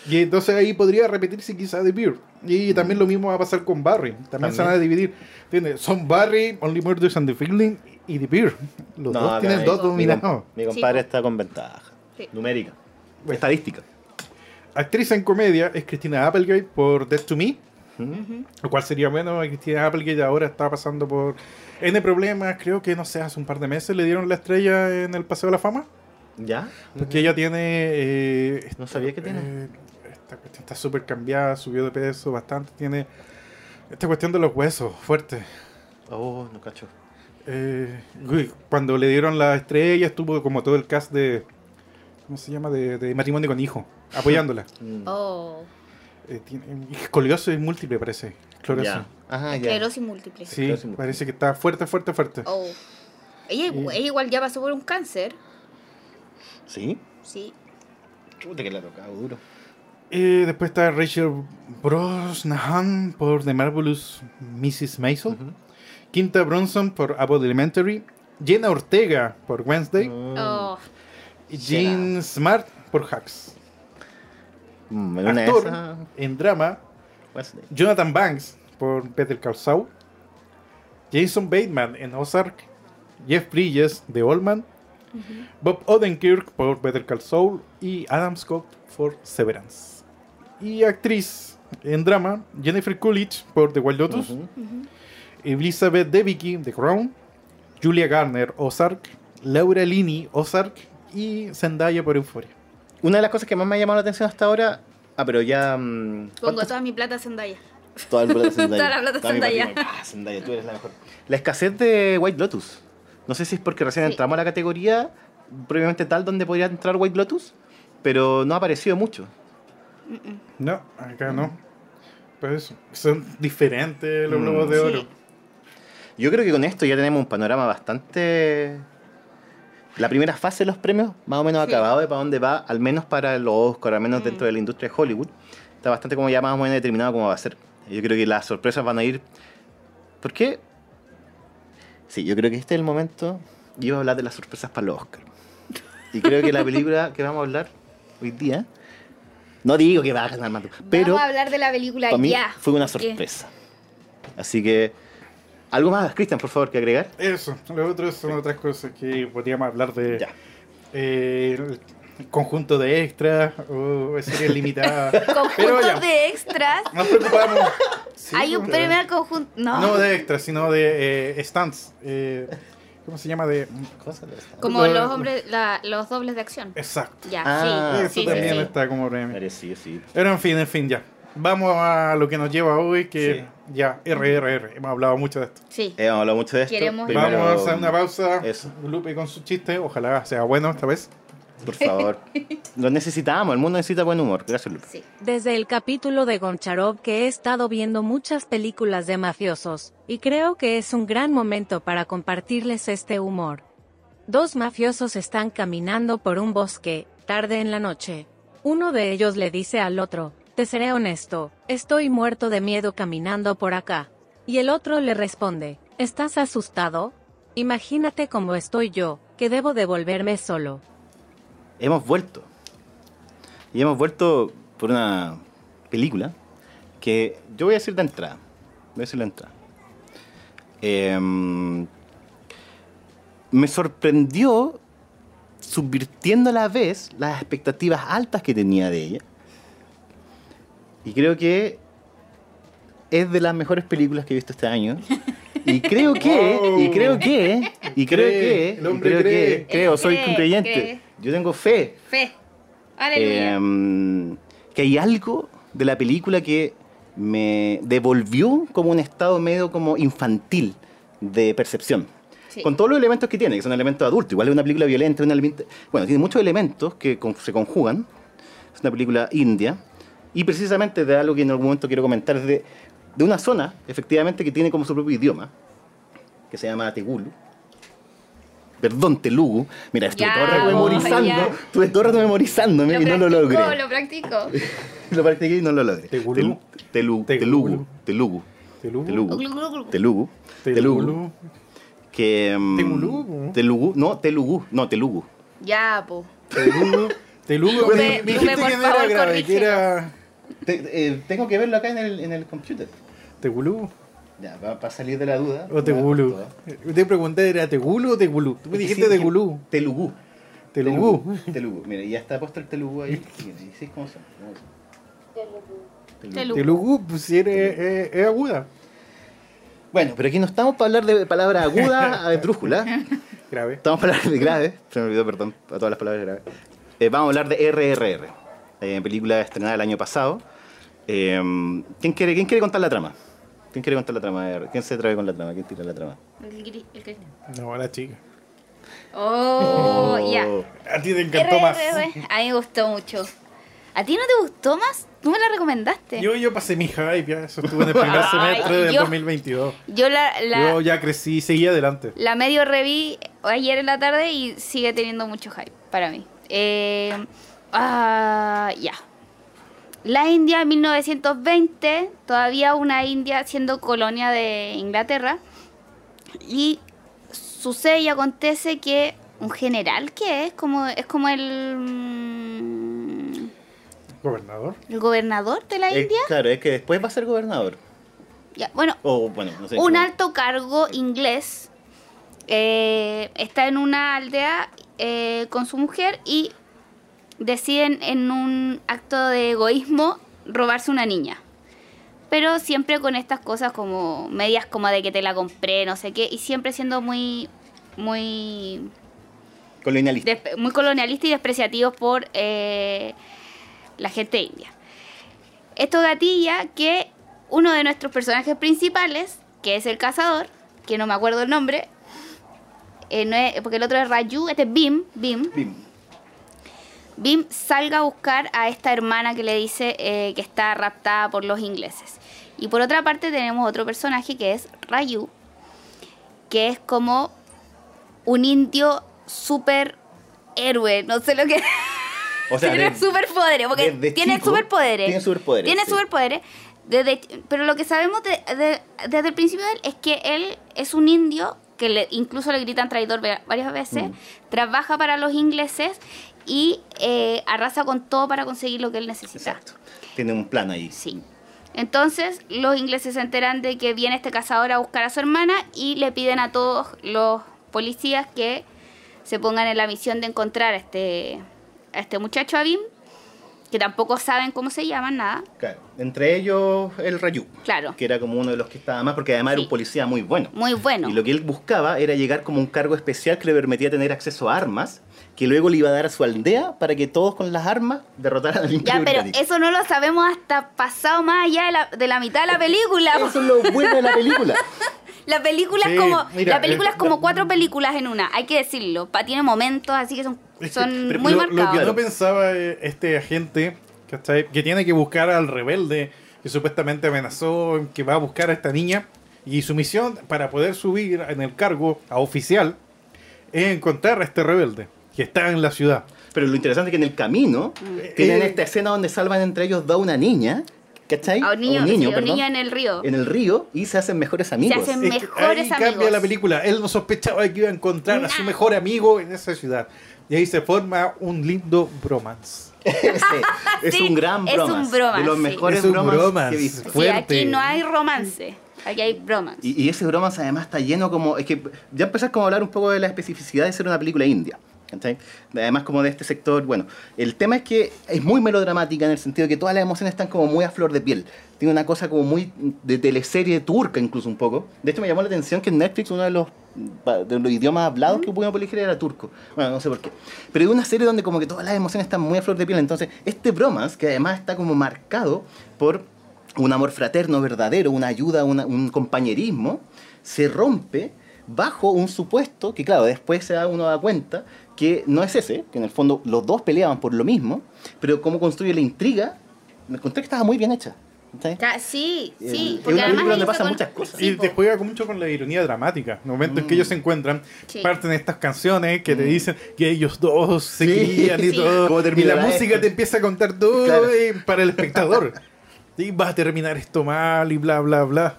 y entonces ahí podría repetirse quizá The Beer. Y también lo mismo va a pasar con Barry. También, se van a dividir. ¿Entiendes? Son Barry, Only Murders and the Feeling y The Beer. Los No, dos tienen dos dominados. Mi, compadre Sí. está con ventaja. Sí. Numérica. Bueno. Estadística. Actriz en comedia es Christina Applegate por Death to Me. Lo cual sería bueno. Christina Applegate ahora está pasando por N problemas. Creo que, no sé, hace un par de meses le dieron la estrella en el Paseo de la Fama. ¿Ya? Porque ella tiene. eh, No sabía que tiene. eh, esta cuestión está súper cambiada, subió de peso bastante. Tiene esta cuestión de los huesos fuerte. Oh, no cacho. Eh, uy, cuando le dieron la estrella, estuvo como todo el cast de. ¿Cómo se llama? De, de matrimonio con hijo, apoyándola. Mm. Oh, Eh, tiene, escoliosis múltiple, parece. Esclerosis. Ajá, ya. esclerosis múltiple. Sí, Esclerosis múltiple. parece que está fuerte, fuerte, fuerte. Oh. Ella, ella igual ya pasó por un cáncer. ¿Sí? Sí. Chuta que le ha tocado duro. Eh, después está Rachel Brosnahan por The Marvelous Mrs. Maisel. Quinta Bronson por Abbott Elementary. Jenna Ortega por Wednesday. Mm. Oh, Y Jean Smart por Hacks. Mm, Actor esas, en drama. Wesley. Jonathan Banks por Better Call Saul. Jason Bateman en Ozark. Jeff Bridges de Allman. Bob Odenkirk por Better Call Saul. Y Adam Scott por Severance. Y actriz en drama. Jennifer Coolidge por The Wild Lotus. Elizabeth Debicki de Crown. Julia Garner Ozark. Laura Linney Ozark. Y Zendaya por Euphoria. Una de las cosas que más me ha llamado la atención hasta ahora. Ah, pero ya. mm, pongo ¿cuántas- toda mi plata a <laughs> Zendaya. Toda la plata de Zendaya. Toda la plata Zendaya. patrimonio. Ah, Zendaya, tú eres la mejor. La escasez de White Lotus. No sé si es porque recién Sí. entramos a la categoría, previamente tal, donde podría entrar White Lotus, pero no ha aparecido mucho. No, acá no. Pues son diferentes los Mm, globos de sí. oro. Yo creo que con esto ya tenemos un panorama bastante. La primera fase de los premios, más o menos Sí. acabado de para dónde va, al menos para los Oscar, al menos Mm. dentro de la industria de Hollywood. Está bastante como ya más o menos determinado cómo va a ser. Yo creo que las sorpresas van a ir. ¿Por qué? Sí, yo creo que este es el momento yo iba a hablar de las sorpresas para los Oscar. Y creo que la película <laughs> que vamos a hablar hoy día, no digo que va a ganar más, pero Vamos a hablar de la película para mí ya. fue una sorpresa. Así que, ¿algo más, Cristian, por favor, que agregar? Eso, lo otro son otras cosas que podríamos hablar de Ya. eh, el conjunto de extras o series <laughs> limitadas. <laughs> Conjuntos de extras. nos preocupamos. <laughs> Sí, Hay un primer conjunto. No. No de extras, sino de eh, stunts. eh, ¿Cómo se llama? De. Como Lo- los hombres, la- los dobles de acción. Exacto. Ya, Ah, sí. Eso sí, también sí. está como premio. Pero en fin, en fin, ya. Vamos a lo que nos lleva hoy, que Sí. Ya, RRR. Hemos hablado mucho de esto. Sí. Hemos hablado mucho de esto. Queremos- Primero, Vamos a hacer una pausa. Eso. Lupe con su chiste. Ojalá sea bueno esta vez. Por favor. Lo necesitamos, el mundo necesita buen humor. Gracias, Lupe. Sí. Desde el capítulo de Goncharov que he estado viendo muchas películas de mafiosos, y creo que es un gran momento para compartirles este humor. Dos mafiosos están caminando por un bosque, tarde en la noche. Uno de ellos le dice al otro, te seré honesto, estoy muerto de miedo caminando por acá. Y el otro le responde, ¿estás asustado? Imagínate cómo estoy yo, que debo devolverme solo. Hemos vuelto. Y hemos vuelto por una película que yo voy a decir de entrada. Voy a decir de entrada. Em, me sorprendió subvirtiendo a la vez las expectativas altas que tenía de ella. Y creo que es de las mejores películas que he visto este año. Y creo que, y creo que, y creo Cree, que, el y hombre creo cree. que, creo, soy Cree, creyente. Yo tengo fe. Fe. Aleluya. Em, que hay algo de la película que me devolvió como un estado medio como infantil de percepción. Sí. Con todos los elementos que tiene, que son elementos adultos. Igual es una película violenta, un elemento- bueno, tiene muchos elementos que con- se conjugan. Es una película india. Y precisamente de algo que en algún momento quiero comentar, es de, de una zona, efectivamente, que tiene como su propio idioma, que se llama Tegulu. Perdón, Telugu. Mira, estuve Ya, todo el rato memorizando. ya. Estuve todo el rato memorizándome y no lo logré. Lo practico. <laughs> Lo practiqué y no lo logré. Tegulú. Telugu. Telugu. Telugu. Telugu. Telugu. Telugu. Telugu. Que. mm. Telugu. No, Telugu. No, Telugu. Ya, po. Telugu. <laughs> Telugu. Dijiste que era grave, que era Te- eh, tengo que verlo acá en el, en el computer. Tegulú Ya, para salir de la duda. o Tegulu. Te pregunté, ¿era Tegulu o Tegulú? Tú me dijiste Tegulú. Telugu. Telugu. Telugu. Mira, ya está puesto el Telugu ahí. <laughs> Mira, ¿y sí cómo son? ¿Cómo son? Telugu. Telugu. Telugu, pues si eres- es, aguda. Bueno, pero aquí no estamos para hablar de palabras agudas <laughs> a. Grave. Estamos para hablar de graves. Se me olvidó, perdón, a todas las palabras graves. Eh, vamos a hablar de RRR, eh, película estrenada el año pasado. Eh, ¿quién, quiere, ¿Quién quiere contar la trama? ¿Quién quiere contar la trama? ¿Quién se atreve con la trama? ¿Quién tira la trama? El gri- el gri- No, la chica. Oh, ya. A ti te encantó más. A mí me gustó mucho. ¿A ti no te gustó más? Tú me la recomendaste. Yo, yo pasé mi hype, ya. Eso estuvo en el primer <laughs> semestre del yo- 2022. Yo la, la, Yo ya crecí y seguí adelante. la medio reví ayer en la tarde y sigue teniendo mucho hype para mí. Eh, ah, ya. La India en 1920, todavía una India siendo colonia de Inglaterra. Y sucede y acontece que un general que es como es como el mm, Gobernador. el gobernador de la Eh, India. claro, es que después va a ser gobernador. Ya, bueno, O bueno, no sé. un cómo- alto cargo inglés eh, está en una aldea eh, con su mujer y deciden en un acto de egoísmo robarse una niña. Pero siempre con estas cosas como medias como de que te la compré, no sé qué, y siempre siendo muy muy Colonialista. muy colonialistas y despreciativos por eh, la gente india. Esto gatilla que uno de nuestros personajes principales, que es el cazador, que no me acuerdo el nombre, eh, no es- porque el otro es Raju, este es Bim, Bim, Bim. Bim salga a buscar a esta hermana que le dice eh, que está raptada por los ingleses. Y por otra parte tenemos otro personaje que es Raju, que es como un indio super héroe, no sé lo que... <laughs> O sea, tiene de- superpoderes, porque tiene superpoderes. tiene superpoderes, Tiene sí. superpoderes. Desde- pero lo que sabemos de- de- desde el principio de él es que él es un indio que le- incluso le gritan traidor varias veces, Mm. trabaja para los ingleses y eh, arrasa con todo para conseguir lo que él necesita. Exacto. Tiene un plan ahí. Sí. Entonces los ingleses se enteran de que viene este cazador a buscar a su hermana y le piden a todos los policías que se pongan en la misión de encontrar a este, a este muchacho Abim, que tampoco saben cómo se llaman, nada. Claro. Entre ellos el Rayu. Claro. Que era como uno de los que estaba más, porque además era un policía muy bueno. Muy bueno. Y lo que él buscaba era llegar como un cargo especial que le permitía tener acceso a armas, que luego le iba a dar a su aldea para que todos con las armas derrotaran al Imperio Ya, pero Británico. eso no lo sabemos hasta pasado más allá de la, de la mitad de la película. Eso es lo bueno de la película. <laughs> La película Sí, es como mira, la película es como la- cuatro películas en una, hay que decirlo. Pa, tiene momentos así que son, son pero muy lo, lo marcados. que no pensaba eh, este agente ¿cachai? que tiene que buscar al rebelde que supuestamente amenazó, que va a buscar a esta niña. Y su misión para poder subir en el cargo a oficial es encontrar a este rebelde que está en la ciudad. Pero lo interesante es que en el camino tienen Eh, esta escena donde salvan entre ellos dos a una niña, ¿cachai? A un niño, A sí, a un perdón, niño en el río. en el río y se hacen mejores amigos. hacen- Es que Mejores ahí cambia amigos. la película. Él no sospechaba que iba a encontrar a su mejor amigo en esa ciudad. Y ahí se forma un lindo bromance. <laughs> Sí, es Sí, un gran es bromas. un bromance, De los sí. mejores Es un bromance. que he visto. Sí, fuerte. aquí no hay romance, aquí hay bromance. Y, y ese bromance además está lleno como... Es que ya empezás como a hablar un poco de la especificidad de ser una película india. ¿Cachai? Además como de este sector, bueno, el tema es que es muy melodramática en el sentido de que todas las emociones están como muy a flor de piel. Tiene una cosa como muy de teleserie turca incluso un poco. De hecho me llamó la atención que en Netflix uno de los, de los idiomas hablados que pudimos elegir era turco. Bueno, no sé por qué. Pero es una serie donde como que todas las emociones están muy a flor de piel. Entonces este bromance, que además está como marcado por un amor fraterno verdadero, una ayuda, una- un compañerismo, se rompe bajo un supuesto que, claro, después se da uno da cuenta que no es ese, que en el fondo los dos peleaban por lo mismo, pero cómo construye la intriga, me encontré que estaba muy bien hecha. sí, Eh, sí, es porque una además película donde pasan con- muchas cosas. y te juega mucho con la ironía dramática. En el momento en que Mm. ellos se encuentran, Sí. parten estas canciones que te dicen que ellos dos se Sí. querían y Sí. todo. ¿Cómo Y la música esto? te empieza a contar todo Claro. para el espectador. y va a terminar esto mal y bla, bla, bla.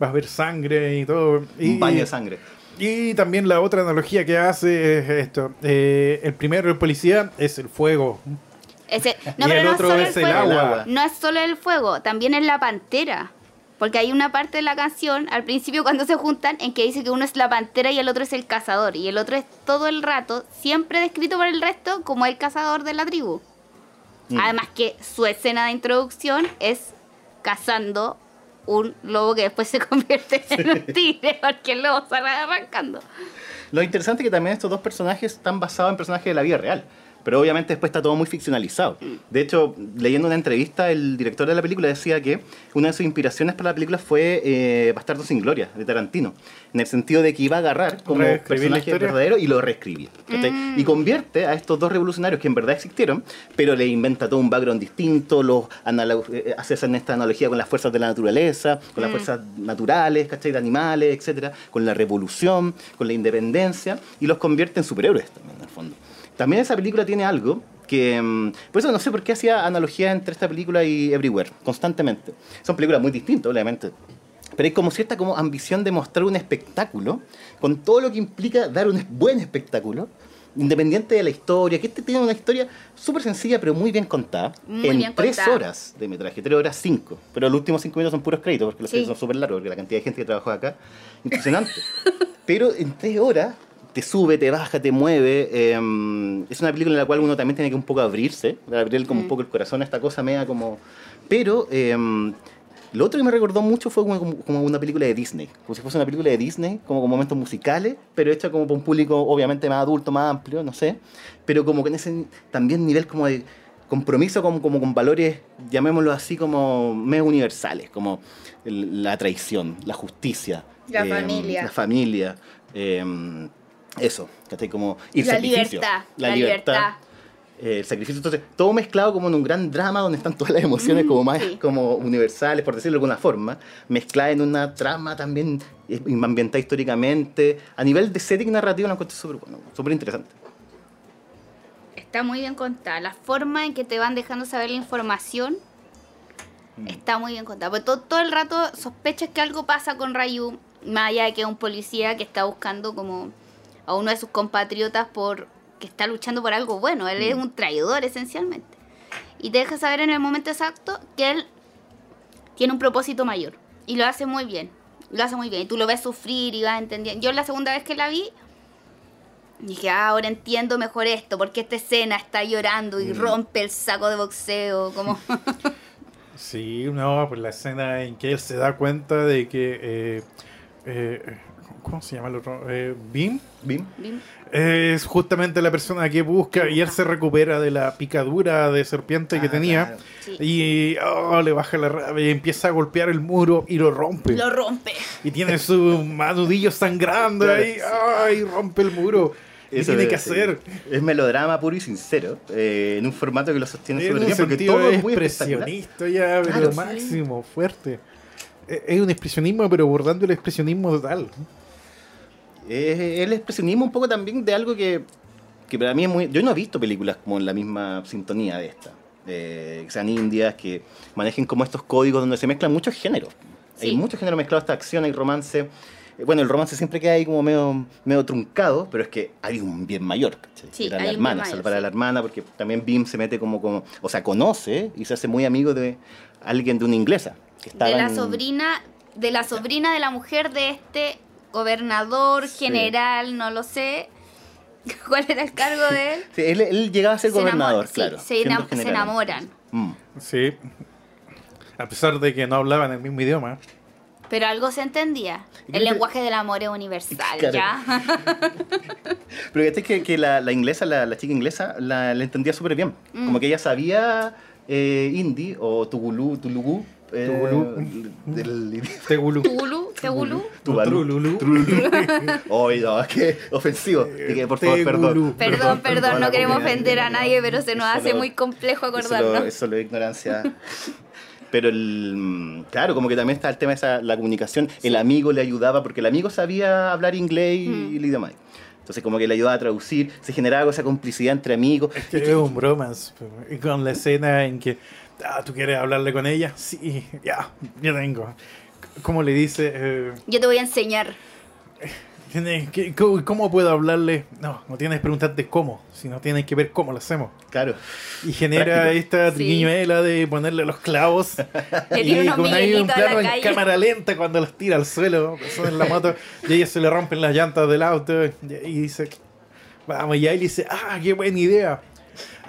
Va a haber sangre y todo. Y, Un baño de sangre. Y también la otra analogía que hace es esto. eh, el primero, el policía, es el fuego. Ese- <laughs> no, Y pero el no otro solo es el agua. No es solo el fuego, también es la pantera. Porque hay una parte de la canción, al principio cuando se juntan, en que dice que uno es la pantera y el otro es el cazador. Y el otro es todo el rato, siempre descrito por el resto como el cazador de la tribu. Mm. Además que su escena de introducción es cazando un lobo que después se <laughs> convierte en un tigre porque el lobo sale arrancando. Lo interesante es que también estos dos personajes están basados en personajes de la vida real. Pero obviamente después está todo muy ficcionalizado. De hecho, leyendo una entrevista, el director de la película decía que una de sus inspiraciones para la película fue eh, Bastardo sin Gloria, de Tarantino. En el sentido de que iba a agarrar como personaje verdadero y lo reescribía. ¿cachai? Y convierte a estos dos revolucionarios que en verdad existieron, pero le inventa todo un background distinto, los analo- eh, hace esta analogía con las fuerzas de la naturaleza, con las fuerzas naturales, ¿cachai? De animales, etcétera, con la revolución, con la independencia, y los convierte en superhéroes también. También esa película tiene algo que... mm, Por eso no sé por qué hacía analogía entre esta película y Everywhere, constantemente. Son películas muy distintas, obviamente. Pero hay como cierta como ambición de mostrar un espectáculo, con todo lo que implica dar un buen espectáculo, independiente de la historia, que este tiene una historia súper sencilla, pero muy bien contada, Muy en bien tres contada. horas de metraje, tres horas cinco. Pero los últimos cinco minutos son puros créditos, porque los Sí. créditos son súper largos, porque la cantidad de gente que trabajó acá, impresionante. <laughs> pero en tres horas te sube, te baja, te mueve. eh, es una película en la cual uno también tiene que un poco abrirse, abrir como un poco el corazón a esta cosa media como... Pero eh, lo otro que me recordó mucho fue como, como- una película de Disney, como si fuese una película de Disney, como con momentos musicales, pero hecha como para un público obviamente más adulto, más amplio, no sé, pero como con ese también nivel como de compromiso como, como con valores, llamémoslo así, como medio universales, como la traición, la justicia. La familia. La familia. eh, eso, ¿cachai? Como, y el La sacrificio. libertad, la libertad. eh, el sacrificio. Entonces, todo mezclado como en un gran drama donde están todas las emociones como más sí. como universales, por decirlo de alguna forma, mezclada en una trama también eh, ambientada históricamente. A nivel de setting narrativo, lo encuentro súper bueno, súper interesante. Está muy bien contada. La forma en que te van dejando saber la información Mm. está muy bien contada. Porque todo, todo el rato sospechas que algo pasa con Ryu. Más allá de que es un policía que está buscando como a uno de sus compatriotas por que está luchando por algo bueno. Él es un traidor esencialmente. Y te deja saber en el momento exacto que él tiene un propósito mayor. Y lo hace muy bien. Lo hace muy bien. Y tú lo ves sufrir y vas entendiendo. Yo la segunda vez que la vi, dije, ah, ahora entiendo mejor esto. Porque esta escena está llorando y rompe el saco de boxeo. Como... <laughs> Sí, no, pues la escena en que él se da cuenta de que. eh, eh, ¿Cómo se llama el otro? Eh, Beam. Bim. Es justamente la persona que busca y él se recupera de la picadura de serpiente que Ah, tenía. claro. Sí. Y oh, le baja la rabia y empieza a golpear el muro y lo rompe. Lo rompe. Y tiene su manudillo sangrando Claro. ahí. ¡Ay! Rompe el muro. ¿Qué Eso tiene es, que hacer? Es melodrama puro y sincero, eh, en un formato que lo sostiene En súper bien, porque todo es muy expresionista ya, pero Claro, sí. máximo, fuerte. Eh, Es un expresionismo, pero abordando el expresionismo total. Es el expresionismo un poco también de algo que, que para mí es muy... Yo no he visto películas como en la misma sintonía de esta. eh, que sean indias, que manejen como estos códigos donde se mezclan muchos géneros. Sí. Hay muchos géneros mezclados, esta acción, hay romance. Eh, Bueno, el romance siempre queda ahí como medio, medio truncado, pero es que hay un bien mayor, ¿cachai? Sí, Era la hermana, mayor, salvar a la hermana, porque también Bim se mete como, como, o sea, conoce y se hace muy amigo de alguien de una inglesa. Que estaba de la en- sobrina de la sobrina de la mujer de este gobernador Sí. general no lo sé <laughs> cuál era el cargo de él Sí, él, él llegaba a ser Se gobernador, sí, claro. se, enamoran Mm. Sí. A pesar de que no hablaban el mismo idioma. pero algo se entendía el que- lenguaje del amor es universal Claro. ya <laughs> Pero fíjate que, que la, la inglesa, la, la chica inglesa, la, la entendía súper bien. Mm. Como que ella sabía eh, hindi o tugulú, tulugú. Eh, Tugulú. Tegulú. Tugulú Tegulú. Trululú. Ay, no, es que ofensivo. Que, por favor, perdón. perdón perdón no queremos ofender a nadie pero se nos hace muy complejo acordarnos es solo ignorancia. Pero el, claro, como que también está el tema de esa, la comunicación. El amigo le ayudaba porque el amigo sabía hablar inglés y, Mm. el idioma. Entonces como que le ayudaba a traducir, se generaba esa complicidad entre amigos. Es que es un Y con la escena en que ah, tú quieres hablarle con ella. Sí, ya, ya tengo. ¿Cómo le dice? Eh, yo te voy a enseñar ¿cómo, puedo hablarle? No, no tienes que preguntarte cómo, sino tienes que ver cómo lo hacemos. Claro. Y genera Práctico. esta Sí. triquiñuela de ponerle los clavos. <laughs> Y con ahí un plano en cámara lenta cuando los tira al suelo, en la moto, y a ella se le rompen las llantas del auto. Y y dice, vamos, y ahí le dice, ah, qué buena idea.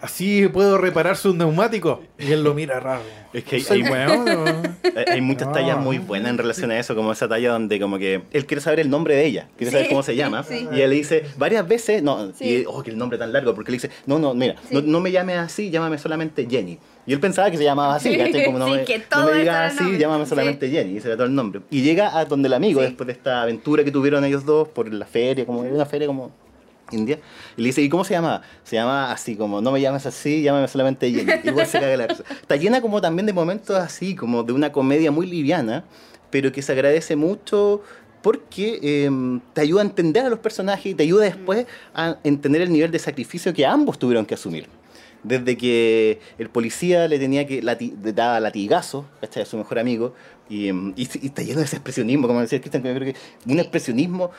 Así puedo reparar sus neumáticos. Y él lo mira raro. Es que hay- hay-. Hay- muchas No. tallas muy buenas en relación a eso, como esa talla donde como que él quiere saber el nombre de ella, quiere saber cómo se llama, sí. y él le dice varias veces, no, Sí. y oh, que el nombre tan largo, porque le dice, no, no, mira, Sí. no, no me llames así, llámame solamente Jenny. Y él pensaba que se llamaba así, ¿cachai? Como no Sí, me, que no me digas era así, llámame Sí. solamente Jenny, y ese era todo el nombre. Y llega a donde el amigo, Sí. después de esta aventura que tuvieron ellos dos por la feria, como una feria como India, y le dice, ¿y cómo se llama? Se llama así, como, no me llames así, llámame solamente Jenny. <laughs> Igual se caga la risa. Está llena como también de momentos así, como de una comedia muy liviana, pero que se agradece mucho porque eh, te ayuda a entender a los personajes y te ayuda después a entender el nivel de sacrificio que ambos tuvieron que asumir. Desde que el policía le tenía que lati le daba latigazos ¿cachai? a su mejor amigo y, em, y, y está lleno de ese expresionismo, como decía Cristian, que yo creo que un expresionismo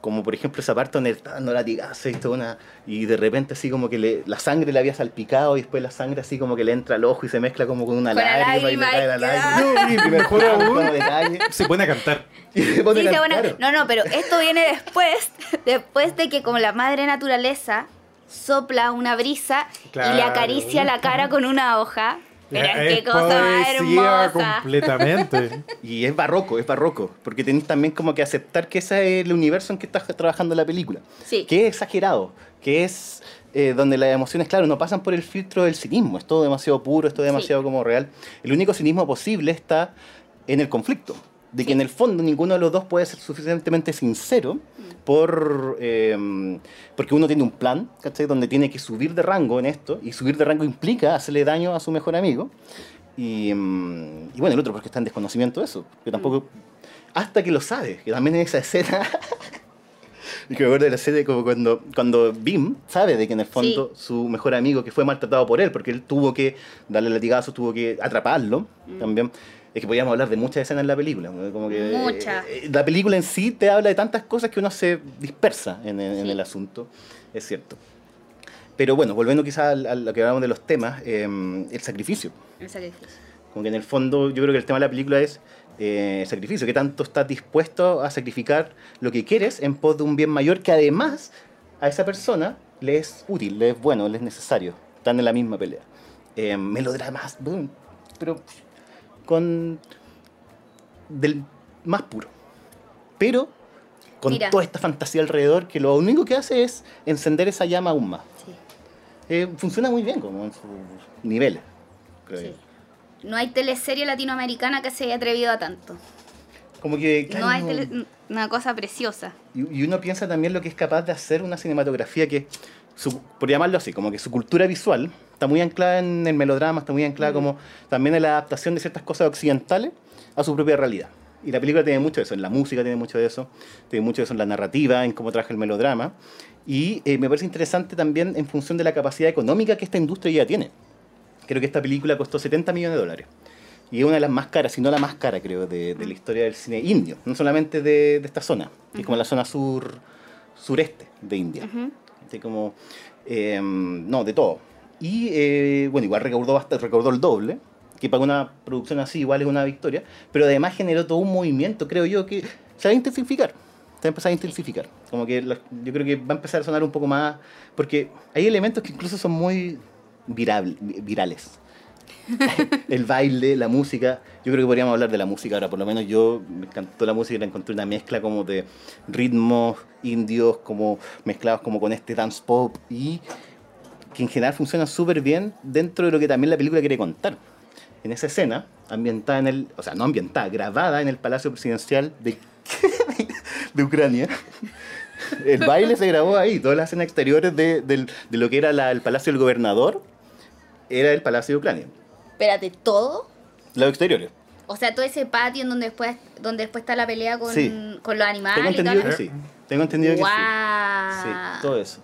como por ejemplo esa parte donde está dando latigazos y, toda una, y de repente así como que le- la sangre le había salpicado y después la sangre así como que le entra al ojo y se mezcla como con una Con lágrima y le cae la lágrima. No, y me <laughs> calle. se pone a cantar. <laughs> Se pone Sí, a se pone- cantar. No, no, pero esto viene después, <laughs> después de que como la madre naturaleza sopla una brisa y le acaricia la cara con una hoja. Pero qué es cosa más poesía hermosa. completamente. <laughs> Y es barroco, es barroco, porque tenés también como que aceptar que ese es el universo en que estás trabajando la película. Sí. Que es exagerado, que es eh, donde las emociones, claro, no pasan por el filtro del cinismo, es todo demasiado puro, es todo demasiado como real. El único cinismo posible está en el conflicto, de que Sí. en el fondo ninguno de los dos puede ser suficientemente sincero por eh, porque uno tiene un plan, ¿cachai? Donde tiene que subir de rango en esto, y subir de rango implica hacerle daño a su mejor amigo. Y, mm, y bueno, el otro porque está en desconocimiento de eso, que tampoco... Hasta que lo sabe, que también en esa escena... <laughs> y que me acuerdo de la escena como cuando, cuando Bim sabe de que en el fondo su mejor amigo que fue maltratado por él, porque él tuvo que darle latigazos, tuvo que atraparlo también. Es que podríamos hablar de muchas escenas en la película. Como que, Muchas. eh, la película en sí te habla de tantas cosas que uno se dispersa en, en- en Sí. el asunto, es cierto. Pero bueno, volviendo quizás a, lo que hablamos de los temas, eh, el sacrificio. El sacrificio. Como que en el fondo yo creo que el tema de la película es eh, el sacrificio, que tanto estás dispuesto a sacrificar lo que quieres en pos de un bien mayor que además a esa persona le es útil, le es bueno, le es necesario. Están en la misma pelea. Eh, melodramas, boom, pero con del más puro. Pero con Mira. toda esta fantasía alrededor que lo único que hace es encender esa llama aún más. Sí. Eh, funciona muy bien como en sus niveles, creo sí. yo. No hay teleserie latinoamericana que se haya atrevido a tanto. Como que, No hay claro, tele- una cosa preciosa. Y, y uno piensa también lo que es capaz de hacer una cinematografía que, su- por llamarlo así, como que su cultura visual está muy anclada en el melodrama, está muy anclada como también en la adaptación de ciertas cosas occidentales a su propia realidad. Y la película tiene mucho de eso, en la música tiene mucho de eso, tiene mucho de eso en la narrativa, en cómo trabaja el melodrama. Y eh, me parece interesante también en función de la capacidad económica que esta industria ya tiene. Creo que esta película costó 70 millones de dólares. Y es una de las más caras, si no la más cara, creo, de, de la historia del cine indio. No solamente de, de esta zona, que es como la zona sur sureste de India. Ujú. Así como, eh, no, de todo. Y eh, bueno, igual recaudó, bastante, recaudó el doble, que para una producción así igual es una victoria, pero además generó todo un movimiento, creo yo, que se va a intensificar. Se va a empezar a intensificar. Como que la- yo creo que va a empezar a sonar un poco más, porque hay elementos que incluso son muy viral- virales. <laughs> el baile, la música. Yo creo que podríamos hablar de la música ahora, por lo menos yo me encantó la música y la encontré una mezcla como de ritmos indios, como mezclados como con este dance pop y que en general funciona súper bien dentro de lo que también la película quiere contar. En esa escena, ambientada en el, o sea, no ambientada, grabada en el Palacio Presidencial de, <laughs> de Ucrania. El baile se grabó ahí, todas las escenas exteriores de, del- de lo que era la- el Palacio del Gobernador era el Palacio de Ucrania. Espérate, ¿todo? Los exteriores. O sea, todo ese patio en donde después, donde después está la pelea con, Sí. con los animales Tengo y entendido tal. que sí. Tengo entendido que sí. Sí, todo eso.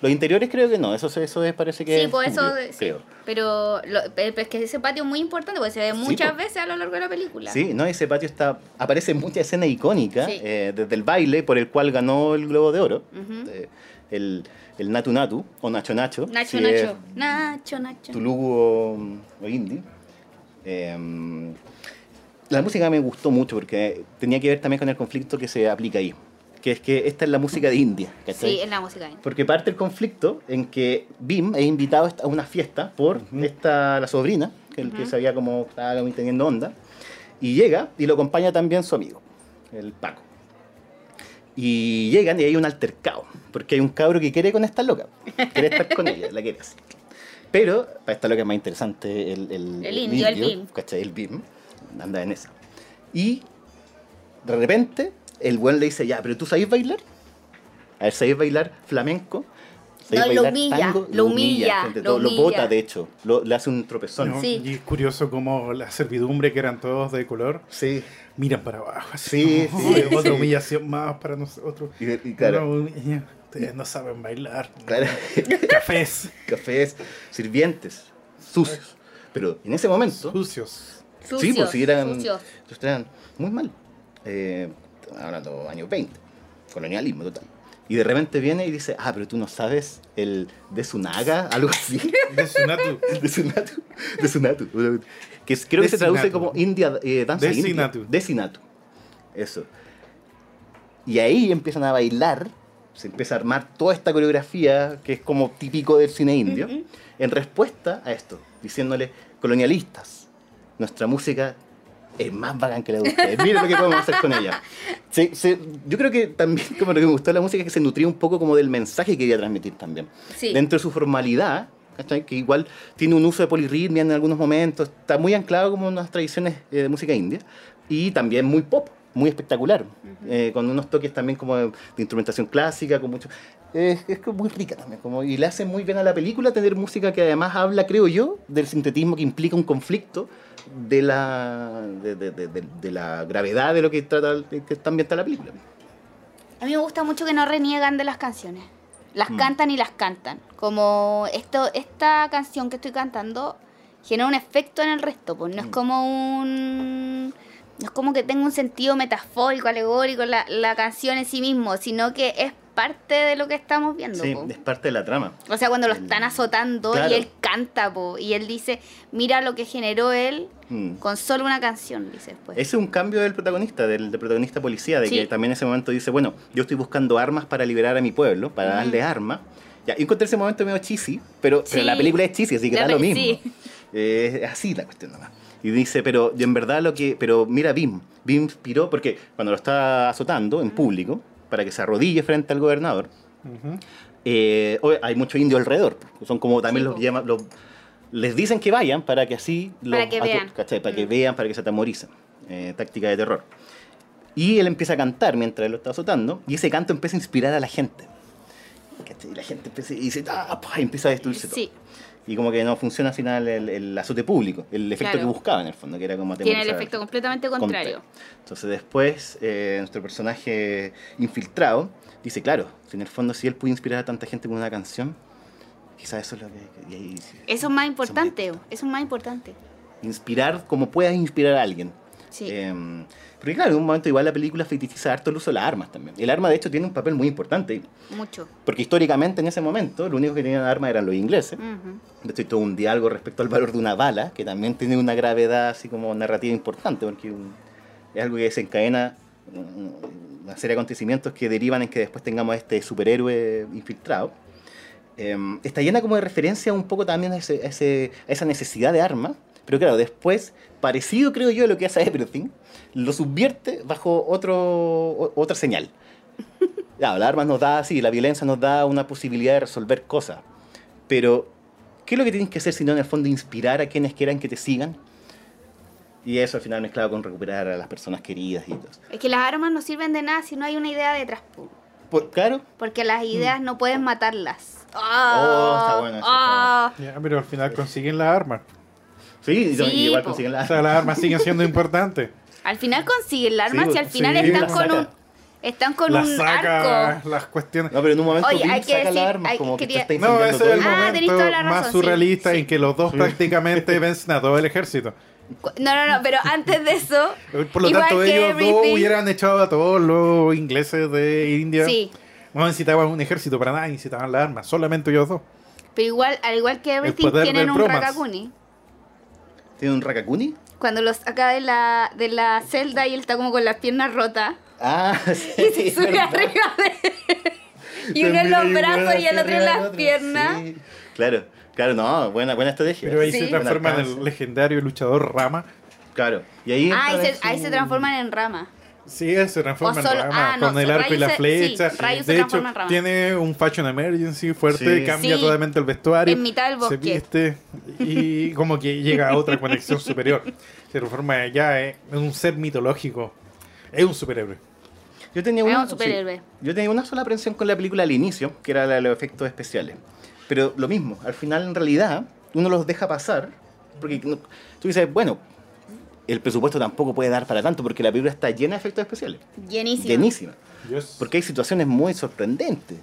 Los interiores creo que no, eso, eso es- parece que Sí, es pues eso, sí. creo. Pero, lo- pero es que ese patio es muy importante porque se ve muchas pues. veces a lo largo de la película. Sí, no, ese patio está aparece en muchas escenas icónicas, eh, desde el baile por el cual ganó el Globo de Oro, eh, el, el Natu Natu o Nacho Nacho, Nacho, si Nacho. Nacho, Nacho. Tulugu o, o Indie. Eh, la música me gustó mucho porque tenía que ver también con el conflicto que se aplica ahí, que es que esta es la música de India, ¿cachai? Sí, es la música. Porque parte el conflicto en que Bim es invitado a una fiesta por esta, la sobrina, que, el que se había como, estaba teniendo onda, y llega y lo acompaña también su amigo, el Paco. Y llegan y hay un altercado, porque hay un cabro que quiere con esta loca, quiere estar con ella, la quiere así. Pero para esta loca es más interesante el, el, El indio, el Bim. ¿cachai? El Bim, anda en esa. Y de repente el buen le dice, ya, pero tú sabes bailar. A ver, ¿sabéis bailar flamenco? ¿Sabéis No, lo humilla, lo humilla, lo todo, lo humilla. bota, de hecho. Lo- le hace un tropezón. ¿no? Sí. Y es curioso como la servidumbre, que eran todos de color, Sí. miran para abajo. Así, Sí, como, sí, Otra sí. humillación más para nosotros. Y, y claro, No, ustedes no saben bailar. claro. <laughs> Cafés cafés, sirvientes, sucios. Pero en ese momento, sucios. Sucios, sí, pues eran, sucios. eran muy mal. Eh, hablando de años 20, colonialismo total. Y de repente viene y dice, ah, pero tú no sabes el de Sunaga, <laughs> algo así. De Sunatu. <laughs> de Sunatu. De Sunatu. Que creo que se traduce como India, eh, danza Desinatu. india. Desinatu. Eso. Y ahí empiezan a bailar, se empieza a armar toda esta coreografía que es como típico del cine indio, en respuesta a esto, diciéndole, colonialistas, nuestra música es más bacán que la de ustedes. Miren lo que podemos hacer con ella. Se- se- yo creo que también como lo que me gustó de la música es que se nutría un poco como del mensaje que quería transmitir también. Sí. Dentro de su formalidad, ¿cachai? que igual tiene un uso de polirritmia en algunos momentos, está muy anclado como en unas tradiciones eh, de música india y también muy pop, muy espectacular, eh, con unos toques también como de, de instrumentación clásica, con mucho... Es, es muy rica también, como, y le hace muy bien a la película tener música que además habla, creo yo, del sintetismo que implica un conflicto de la, de, de- de- la gravedad de lo que trata, que está ambientada la película. A mí me gusta mucho que no reniegan de las canciones. Las Mm. cantan y las cantan. Como esto, esta canción que estoy cantando genera un efecto en el resto, pues no es Mm. como un... No es como que tenga un sentido metafórico, alegórico la, la canción en sí mismo, sino que es parte de lo que estamos viendo. Sí, po. es parte de la trama. O sea, cuando lo El- están azotando Claro. y él canta, po, y él dice, mira lo que generó él Mm. con solo una canción, dice después. Ese es un cambio del protagonista, del, del protagonista policía, de Sí. que también en ese momento dice, bueno, yo estoy buscando armas para liberar a mi pueblo, para Mm. darle armas. Ya, y encontré ese momento medio cheesy, pero, pero Sí. la película es cheesy, así que La da lo mismo. sí. Eh, es así la cuestión nomás. Y dice, pero en verdad lo que, pero mira Bim, Bim inspiró, porque cuando lo está azotando en público, para que se arrodille frente al gobernador, Ujú. eh, oye, hay muchos indios alrededor. Son como también Sí, los llaman, los- les dicen que vayan para que así Para los que vean. ¿cachai? Para que Mm. vean, para que se atemoricen. Eh, táctica de terror. Y él empieza a cantar mientras él lo está azotando, y ese canto empieza a inspirar a la gente. ¿cachai? Y la gente empieza, y dice, ah, pa", y empieza a destruirse Sí, todo. Y como que no funciona al final el, el azote público, el efecto Claro. que buscaba en el fondo, que era como tiene el efecto completamente contrario. Entonces después eh, nuestro personaje infiltrado dice, claro, si en el fondo si él puede inspirar a tanta gente con una canción, quizás eso es lo que... y ahí- Eso es más importante, importante. eso es más importante. inspirar como puedas inspirar a alguien. Sí. Eh, porque claro, en un momento igual la película fetichiza harto el uso de las armas también. El arma de hecho tiene un papel muy importante, Mucho. porque históricamente en ese momento lo único que tenían armas eran los ingleses. De hecho, hay todo un diálogo respecto al valor de una bala, que también tiene una gravedad así como narrativa importante, porque es algo que desencadena un- una serie de acontecimientos que derivan en que después tengamos a este superhéroe infiltrado. Eh, está llena como de referencia un poco también a, ese- a ese- a esa necesidad de armas, pero claro, después, parecido creo yo a lo que hace Everything, lo subvierte bajo otro, o- otra señal. <laughs> Claro, las armas nos da, sí, la violencia nos da una posibilidad de resolver cosas, pero ¿qué es lo que tienes que hacer si no en el fondo inspirar a quienes quieran que te sigan? Y eso al final mezclado con recuperar a las personas queridas y todo. Es que las armas no sirven de nada si no hay una idea detrás. po. Por- claro, Porque las ideas no puedes matarlas. Mm. Oh, está bueno eso, Ah. Ya, pero al final consiguen las armas. Sí, igual po. consiguen O la... sea, las armas siguen siendo importantes. Al final consiguen las armas Sí, y al final sí. están Las con saca. un están con las un saca, arco. las cuestiones. No, pero en un momento Oye, hay que saca decir- las armas hay- como que te está No, ese todo es el- Ah, toda la momento razón, más surrealista sí. en que los dos prácticamente vencen a todo el ejército. No, no, no, pero antes de eso. Por lo tanto, ellos dos hubieran echado a todos los ingleses de India. Sí, No necesitaban un ejército para nada, necesitaban las armas, solamente ellos dos. pero igual, al igual que Everything, tienen un. Rakakuni. ¿Tiene un Rakakuni? Cuando los saca de la, de la celda y él está como con las piernas rotas. Ah, <laughs> sí, Y se es sube verdad. arriba de <laughs> Y uno en los un brazos y el otro en las piernas. Sí, Claro, claro, no, buena, buena estrategia. Pero ahí Sí. se transforma en el legendario luchador Rama. Claro, y ahí... Ah, ahí se, ahí su- se transforman en rama. Sí, él se transforma solo- en Rama ah, no, con el arco y la se- flecha. sí, Rayo se de hecho, tiene un fashion emergency fuerte, Sí. cambia Sí. totalmente el vestuario. En mitad del Se bosque. viste y <laughs> como que llega a otra conexión superior. Se transforma ya en un ser mitológico. Es un superhéroe. Yo tenía una, un superhéroe. sí, yo tenía una sola aprensión con la película al inicio, que era la de los efectos especiales. Pero lo mismo, al final en realidad uno los deja pasar, porque no- tú dices, bueno, el presupuesto tampoco puede dar para tanto, porque la película está llena de efectos especiales. Llenísimo. Llenísima. Porque hay situaciones muy sorprendentes.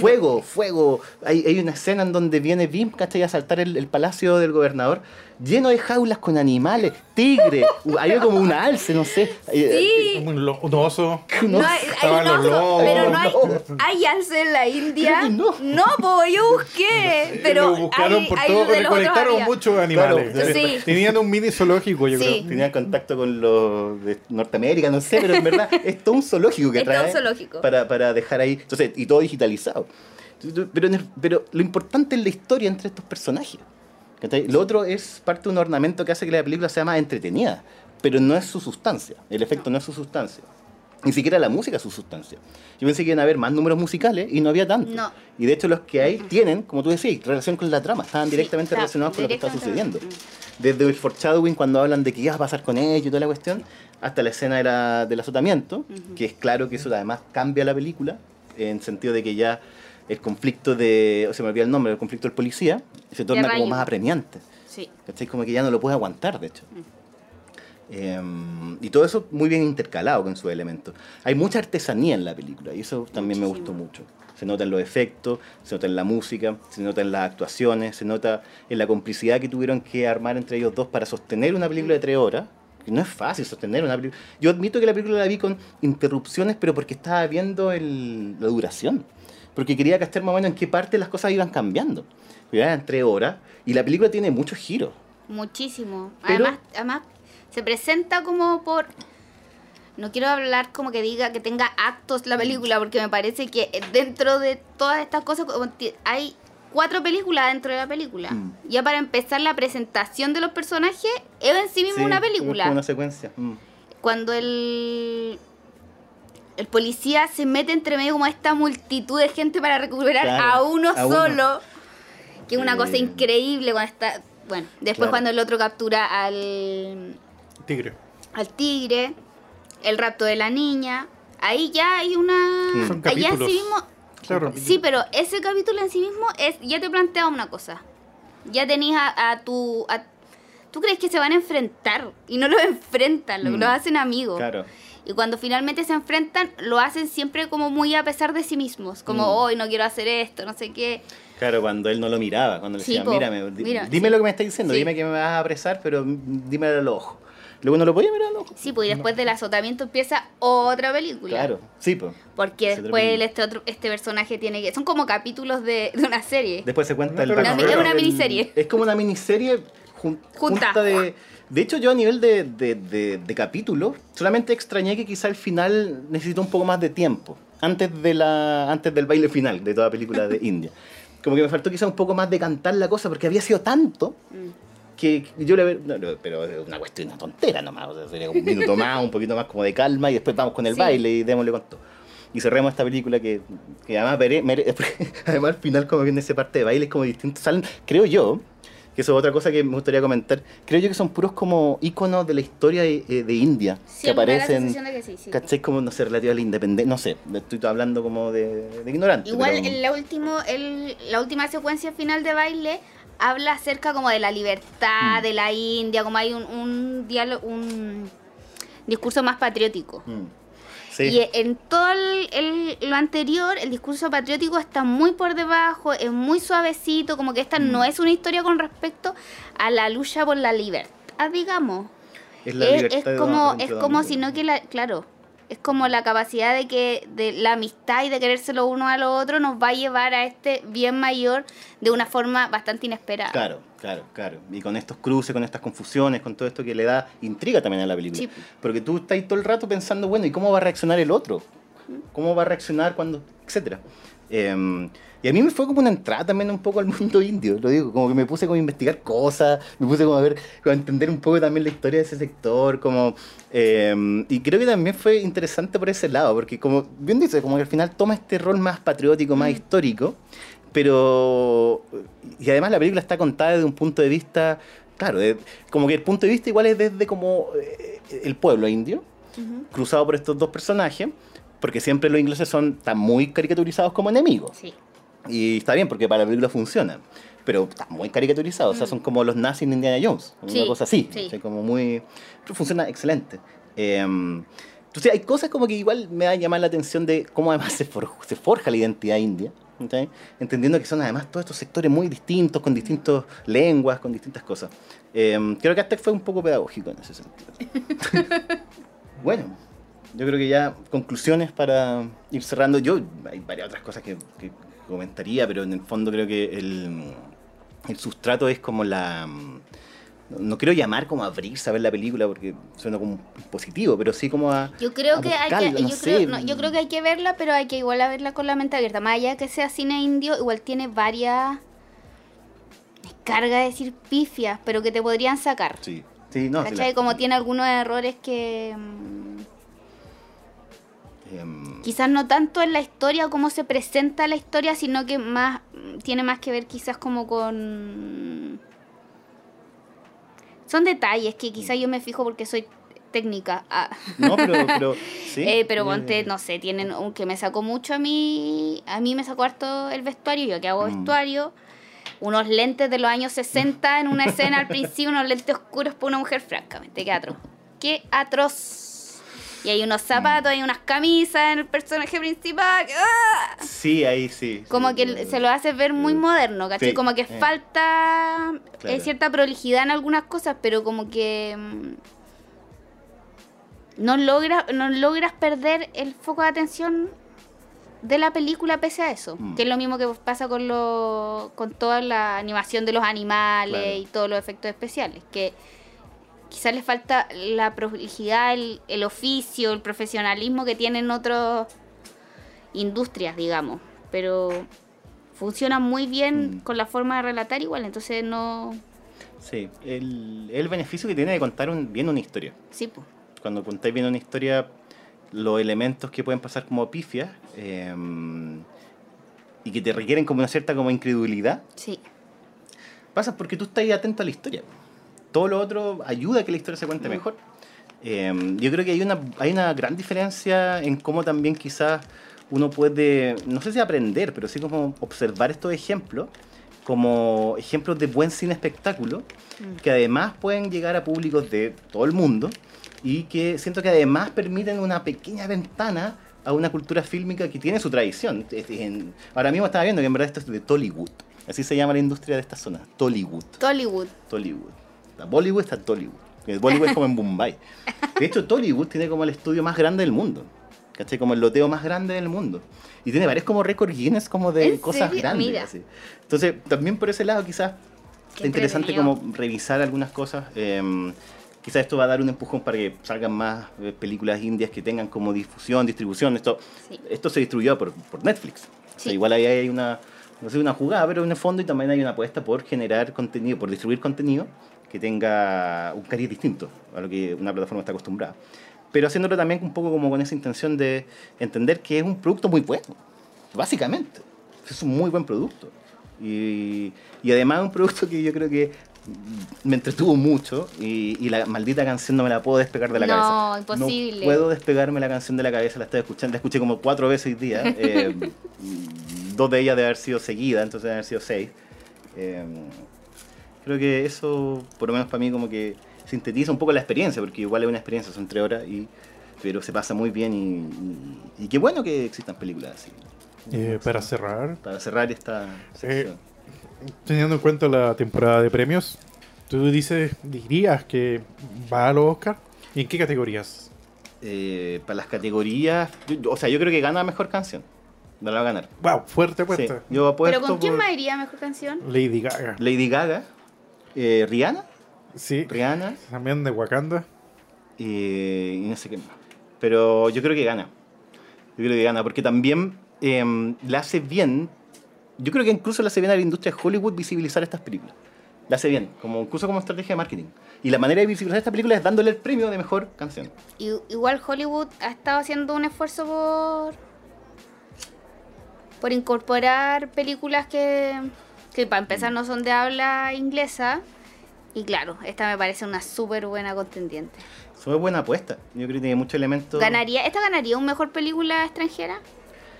Fuego, fuego. Hay, hay una escena en donde viene Bim, ¿cachai? A saltar el, el palacio del gobernador, lleno de jaulas con animales, tigre, <laughs> hay como un alce, no sé. Eh, Sí. Un, lo- un oso. No, No hay, hay un oso, lobos. pero no hay, No. hay alce en la India. Creo que no. pues yo busqué. Pero lo buscaron hay, por todo, recolectaron había. muchos animales. Claro. Sí. Tenían un mini zoológico, yo Sí. creo. Tenía contacto con los de Norteamérica, no sé, pero en verdad <laughs> es todo un zoológico que Es todo trae un zoológico. Para, para dejar ahí. Entonces, y todo Pero, el- pero lo importante es la historia entre estos personajes. ¿cachai? Lo otro es parte de un ornamento que hace que la película sea más entretenida, pero no es su sustancia. El efecto no es su sustancia. Ni siquiera la música es su sustancia. Yo pensé que iban a haber más números musicales y no había tanto. No. Y de hecho los que hay tienen, como tú decías, relación con la trama, estaban Sí, directamente está relacionados con lo que está sucediendo. Desde el foreshadowing cuando hablan de qué iba a pasar con ellos y toda la cuestión, hasta la escena de la- del azotamiento, que es claro que eso además cambia la película, en sentido de que ya el conflicto de, o se me olvida el nombre, el conflicto del policía, se torna como más apremiante. Sí. ¿Cachai? Como que ya no lo puede aguantar, de hecho. Em, y todo eso muy bien intercalado con sus elementos. Hay mucha artesanía en la película y eso también me gustó mucho. Se nota en los efectos, se nota en la música, se nota en las actuaciones, se nota en la complicidad que tuvieron que armar entre ellos dos para sostener una película de tres horas. No es fácil sostener una película. Yo admito que la película la vi con interrupciones, pero porque estaba viendo el- la duración. Porque quería cachar más o menos en qué parte las cosas iban cambiando. Ya eran tres horas y la película tiene muchos giros. Muchísimo. Pero- Además, además, se presenta como por. No quiero hablar como que diga que tenga actos la película, porque me parece que dentro de todas estas cosas hay cuatro películas dentro de la película. Mm. Ya para empezar, la presentación de los personajes es en sí mismo Sí, una película. una secuencia. Mm. Cuando el. El policía se mete entre medio como esta multitud de gente para recuperar Claro, a uno a uno. solo. Que es una Eh. cosa increíble cuando está. Bueno, después Claro. cuando el otro captura al, Tigre. al tigre, el rapto de la niña. Ahí ya hay una. Mm. Son sí mismo. Claro. Sí, pero ese capítulo en sí mismo es ya te plantea una cosa. Ya tenías a, a tu. a- ¿Tú crees que se van a enfrentar? Y no los <laughs> enfrentan, lo, Mm. los hacen amigos. Claro. Y cuando finalmente se enfrentan, lo hacen siempre como muy a pesar de sí mismos. Como, Mm. hoy no quiero hacer esto, no sé qué. Claro, cuando él no lo miraba, cuando le Sí, decía, po, mírame, mira, dime sí. lo que me estás diciendo, Sí. dime que me vas a apresar, pero dímelo a los ojos. Luego no lo podía mirar ojos. Sí, pues y después del azotamiento empieza otra película. Claro, sí, pues. Porque después el- este otro este personaje tiene que. Son como capítulos de, de una serie. Después se cuenta No, el background es una miniserie. Es como una miniserie jun- <laughs> Junta. junta de. De hecho, yo a nivel de, de, de, de capítulos, solamente extrañé que quizá el final necesitó un poco más de tiempo. Antes, de la, antes del baile final de toda película de <laughs> India. Como que me faltó quizá un poco más de cantar la cosa, porque había sido tanto Mm. Que yo le no, no, pero es una cuestión, una tontera nomás, o sea, sería un minuto <laughs> más, un poquito más como de calma y después vamos con el Sí. baile y démosle con todo. Y cerremos esta película que, que además, mere- <laughs> además al final como viene esa parte de baile es como distinto, salen, creo yo, que eso es otra cosa que me gustaría comentar, creo yo que son puros como íconos de la historia de, eh, de India, Sí, que aparecen, que sí, sí. ¿cachai? Como, no sé, relativa a la independencia, no sé, estoy hablando como de, de ignorante. Igual pero- en la, último, el, la última secuencia final de baile habla acerca como de la libertad Mm. de la India, como hay un, un diálogo, un discurso más patriótico. Mm. Sí. Y en todo el, el- lo anterior, el discurso patriótico está muy por debajo, es muy suavecito, como que esta Mm. no es una historia con respecto a la lucha por la libertad, digamos. es la Es, es como, es como Don- si no que la, claro, es como la capacidad de que de la amistad y de querérselo uno a lo otro nos va a llevar a este bien mayor de una forma bastante inesperada. Claro, claro, claro. Y con estos cruces, con estas confusiones, con todo esto que le da intriga también a la película. Sí. Porque tú estás ahí todo el rato pensando, bueno, ¿y cómo va a reaccionar el otro? ¿Cómo va a reaccionar cuando...? etcétera. Eh, y a mí me fue como una entrada también un poco al mundo indio, lo digo, como que me puse como a investigar cosas, me puse como a ver, como a entender un poco también la historia de ese sector, como... eh, y creo que también fue interesante por ese lado, porque como bien dice, como que al final toma este rol más patriótico, más histórico, pero... Y además la película está contada desde un punto de vista, claro, de- como que el punto de vista igual es desde como eh, el pueblo indio, cruzado por estos dos personajes, porque siempre los ingleses son tan muy caricaturizados como enemigos. Sí. Y está bien, porque para la película funciona. Pero está muy caricaturizado, o sea, son como los nazis en Indiana Jones, una Mm. Cosa así. sí. ¿cachai? Como muy. Pero funciona excelente. Eh, entonces, hay cosas como que igual me va a llamar la atención de cómo además se, for- se forja la identidad india. Entendiendo que son además todos estos sectores muy distintos, con distintas lenguas, con distintas cosas. Eh, creo que hasta fue un poco pedagógico en ese sentido. <laughs> bueno, yo creo que ya conclusiones para ir cerrando. Yo hay varias otras cosas que, que comentaría, pero en el fondo creo que el, el sustrato es como la... No quiero llamar como a abrirse a ver la película porque suena como positivo, pero sí como a... Yo creo a que hay que, no yo, sé. creo, no, yo creo que hay que verla, pero hay que igual a verla con la mente abierta. Más allá de que sea cine indio, igual tiene varias carga decir pifias, pero que te podrían sacar. Sí, sí, no. sí ¿Cachai? la- Como tiene algunos errores que mm, em, quizás no tanto en la historia o cómo se presenta la historia, sino que más tiene más que ver quizás como con son detalles que quizás yo me fijo porque soy técnica. Ah. no, pero... pero <laughs> sí, Eh, pero eh, ponte, no sé, tienen un que me sacó mucho a mí, a mí me sacó harto el vestuario, yo que hago Mm. vestuario, unos lentes de los años 60 en una escena al principio, unos lentes oscuros para una mujer, francamente, qué atroz. Qué atroz. Y hay unos zapatos, hay unas camisas en el personaje principal. ¡ah! Sí, ahí sí. Como sí, que sí. se lo hace ver muy Sí. moderno, ¿cachai? Sí, Como que eh. falta eh, Claro. cierta prolijidad en algunas cosas, pero como que mm, no, logra, no logras perder el foco de atención de la película pese a eso. Mm. Que es lo mismo que pasa con, lo, con toda la animación de los animales Claro. y todos los efectos especiales. Que quizás les falta la prolijidad, el, el oficio, el profesionalismo que tienen otras industrias, digamos. Pero funciona muy bien Mm. con la forma de relatar igual, entonces no... Sí, el, el beneficio que tiene de contar un- bien una historia. Sí, pues. Cuando contáis bien una historia, los elementos que pueden pasar como pifias eh, y que te requieren como una cierta como incredulidad, Sí. pasa porque tú estás atento a la historia. Todo lo otro ayuda a que la historia se cuente Mm. mejor. Eh, yo creo que hay una, hay una gran diferencia en cómo también quizás uno puede, no sé si aprender, pero sí como observar estos ejemplos como ejemplos de buen cine espectáculo, Mm. que además pueden llegar a públicos de todo el mundo y que siento que además permiten una pequeña ventana a una cultura fílmica que tiene su tradición. En- ahora mismo estaba viendo que en verdad esto es de Tollywood. Así se llama la industria de esta zona. Tollywood. Tollywood. Tollywood. Está Bollywood está Tollywood. Que Bollywood es como en Bombay. De hecho, Tollywood tiene como el estudio más grande del mundo. ¿Cachai? Como el loteo más grande del mundo. Y tiene varios como récord Guinness como de ¿En cosas serio? grandes. Así. Entonces, también por ese lado quizás Qué interesante como revisar algunas cosas. eh, quizás esto va a dar un empujón para que salgan más eh, películas indias que tengan como difusión, distribución. Esto, Sí. esto se distribuyó por, por Netflix. O sea, Sí. igual ahí hay una, no sé, una jugada, pero en el fondo y también hay una apuesta por generar contenido, por distribuir contenido que tenga un cariz distinto a lo que una plataforma está acostumbrada. Pero haciéndolo también un poco como con esa intención de entender que es un producto muy bueno, básicamente. Es un muy buen producto. Y, y además es un producto que yo creo que me entretuvo mucho y, y la maldita canción no me la puedo despegar de la No, cabeza. imposible. No puedo despegarme la canción de la cabeza, la estoy escuchando, la escuché como cuatro veces hoy día. <laughs> eh, dos de ellas de haber sido seguidas, entonces de haber sido seis. Eh, creo que eso, por lo menos para mí, como que sintetiza un poco la experiencia, porque igual es una experiencia, son tres horas, y, pero se pasa muy bien y, y- y qué bueno que existan películas así. Eh, para cerrar, Para cerrar esta sección. teniendo en cuenta la temporada de premios, tú dices, dirías que va a los Oscar. ¿Y en qué categorías? Eh, para las categorías, yo- o sea, yo creo que gana mejor canción. La va a ganar. Wow, fuerte Sí, apuesta. yo apuesto ¿Pero con quién por más iría mejor canción? Lady Gaga. Lady Gaga, eh, Rihanna, Sí, Rihanna también de Wakanda. eh, y no sé qué más. Pero yo creo que gana. Yo creo que gana, porque también eh, le hace bien. Yo creo que incluso le hace bien a la industria de Hollywood visibilizar estas películas. Le hace bien, como, incluso como estrategia de marketing. Y la manera de visibilizar esta película es dándole el premio de mejor canción. I- Igual Hollywood ha estado haciendo un esfuerzo por por incorporar películas que, que para empezar no son de habla inglesa y claro, esta me parece una súper buena contendiente. Fue buena apuesta. Yo creo que tiene muchos elementos. ¿Ganaría, ¿Esta ganaría un mejor película extranjera?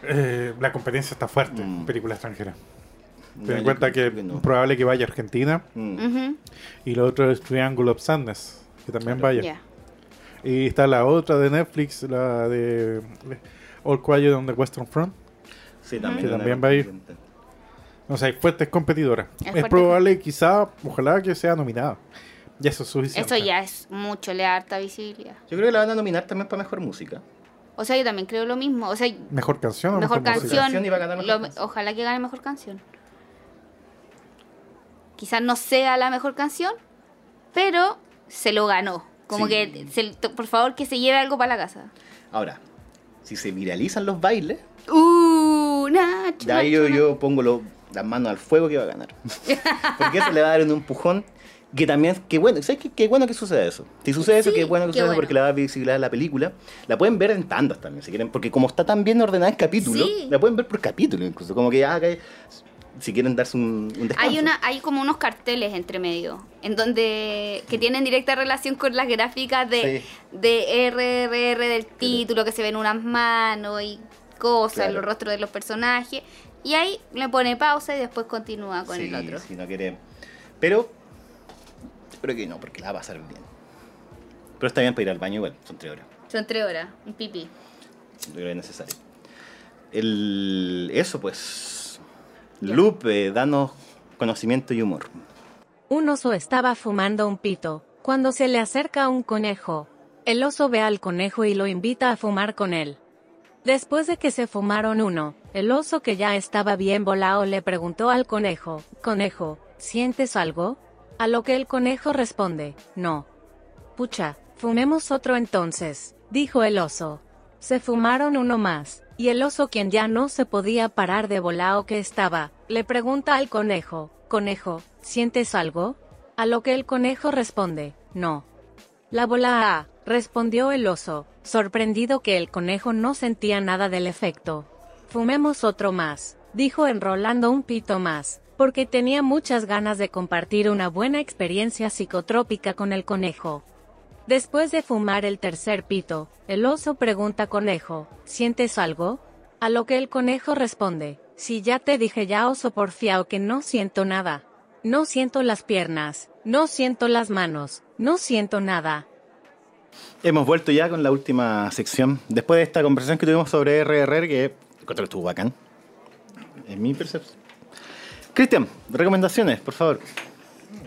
Eh, la competencia está fuerte en Mm. película extranjera. No, Ten en cuenta que es no. probable que vaya a Argentina. Mm. Y lo otro es Triangle of Sadness, que también vaya. ya. Y está la otra de Netflix, la de All Quiet on the Western Front. Sí, también. Que una también va a ir. O sea, hay fuertes competidoras. Es Es, fuerte. probable, quizá, ojalá que sea nominada. Y eso es suficiente. Eso ya es mucho, le da harta visibilidad. Yo creo que la van a nominar también para mejor música. O sea, yo también creo lo mismo. O sea, Mejor canción o mejor, mejor, canción. Canción y va a ganar mejor lo- canción. Ojalá que gane mejor canción. Quizás no sea la mejor canción, pero se lo ganó. Como Sí. que, se- por favor, que se lleve algo para la casa. Ahora, si se viralizan los bailes, Uh, Nacho. de ahí yo, Nacho, yo pongo lo- las manos al fuego que va a ganar. Porque eso le va a dar un empujón que también, que bueno, ¿sabes qué, qué bueno que suceda eso? Si sucede eso, qué bueno que qué suceda bueno. porque le va a visibilizar la película. La pueden ver en tandas también, si quieren, porque como está tan bien ordenada en capítulos, Sí. la pueden ver por capítulo incluso, como que, ah, que- si quieren darse un, un descanso. Hay una, hay como unos carteles entre medio, en donde que tienen directa relación con las gráficas de, Sí. de RRR del título, que se ven unas manos y cosas, Claro. los rostros de los personajes. Y ahí le pone pausa y después continúa con Sí, el otro. Si no quiere. Pero, creo que no, porque la va a pasar bien. Pero está bien para ir al baño igual, son tres horas. Son tres horas, un pipí. Yo creo que es necesario. El, eso pues. Lupe, danos conocimiento y humor. Un oso estaba fumando un pito, cuando se le acerca un conejo. El oso ve al conejo y lo invita a fumar con él. Después de que se fumaron uno, el oso que ya estaba bien volado le preguntó al conejo, Conejo, ¿sientes algo? A lo que el conejo responde, no. Pucha, fumemos otro entonces, dijo el oso. Se fumaron uno más, y el oso quien ya no se podía parar de volao que estaba, le pregunta al conejo, Conejo, ¿sientes algo? A lo que el conejo responde, no. La bola respondió el oso, sorprendido que el conejo no sentía nada del efecto. Fumemos otro más, dijo enrolando un pito más, porque tenía muchas ganas de compartir una buena experiencia psicotrópica con el conejo. Después de fumar el tercer pito, el oso pregunta conejo, ¿sientes algo? A lo que el conejo responde, si ya te dije ya oso porfiao que no siento nada. No siento las piernas, no siento las manos, no siento nada. Hemos vuelto ya con la última sección. Después de esta conversación que tuvimos sobre RRR, que encontré que estuvo bacán. En mi percepción. Cristian, recomendaciones, por favor.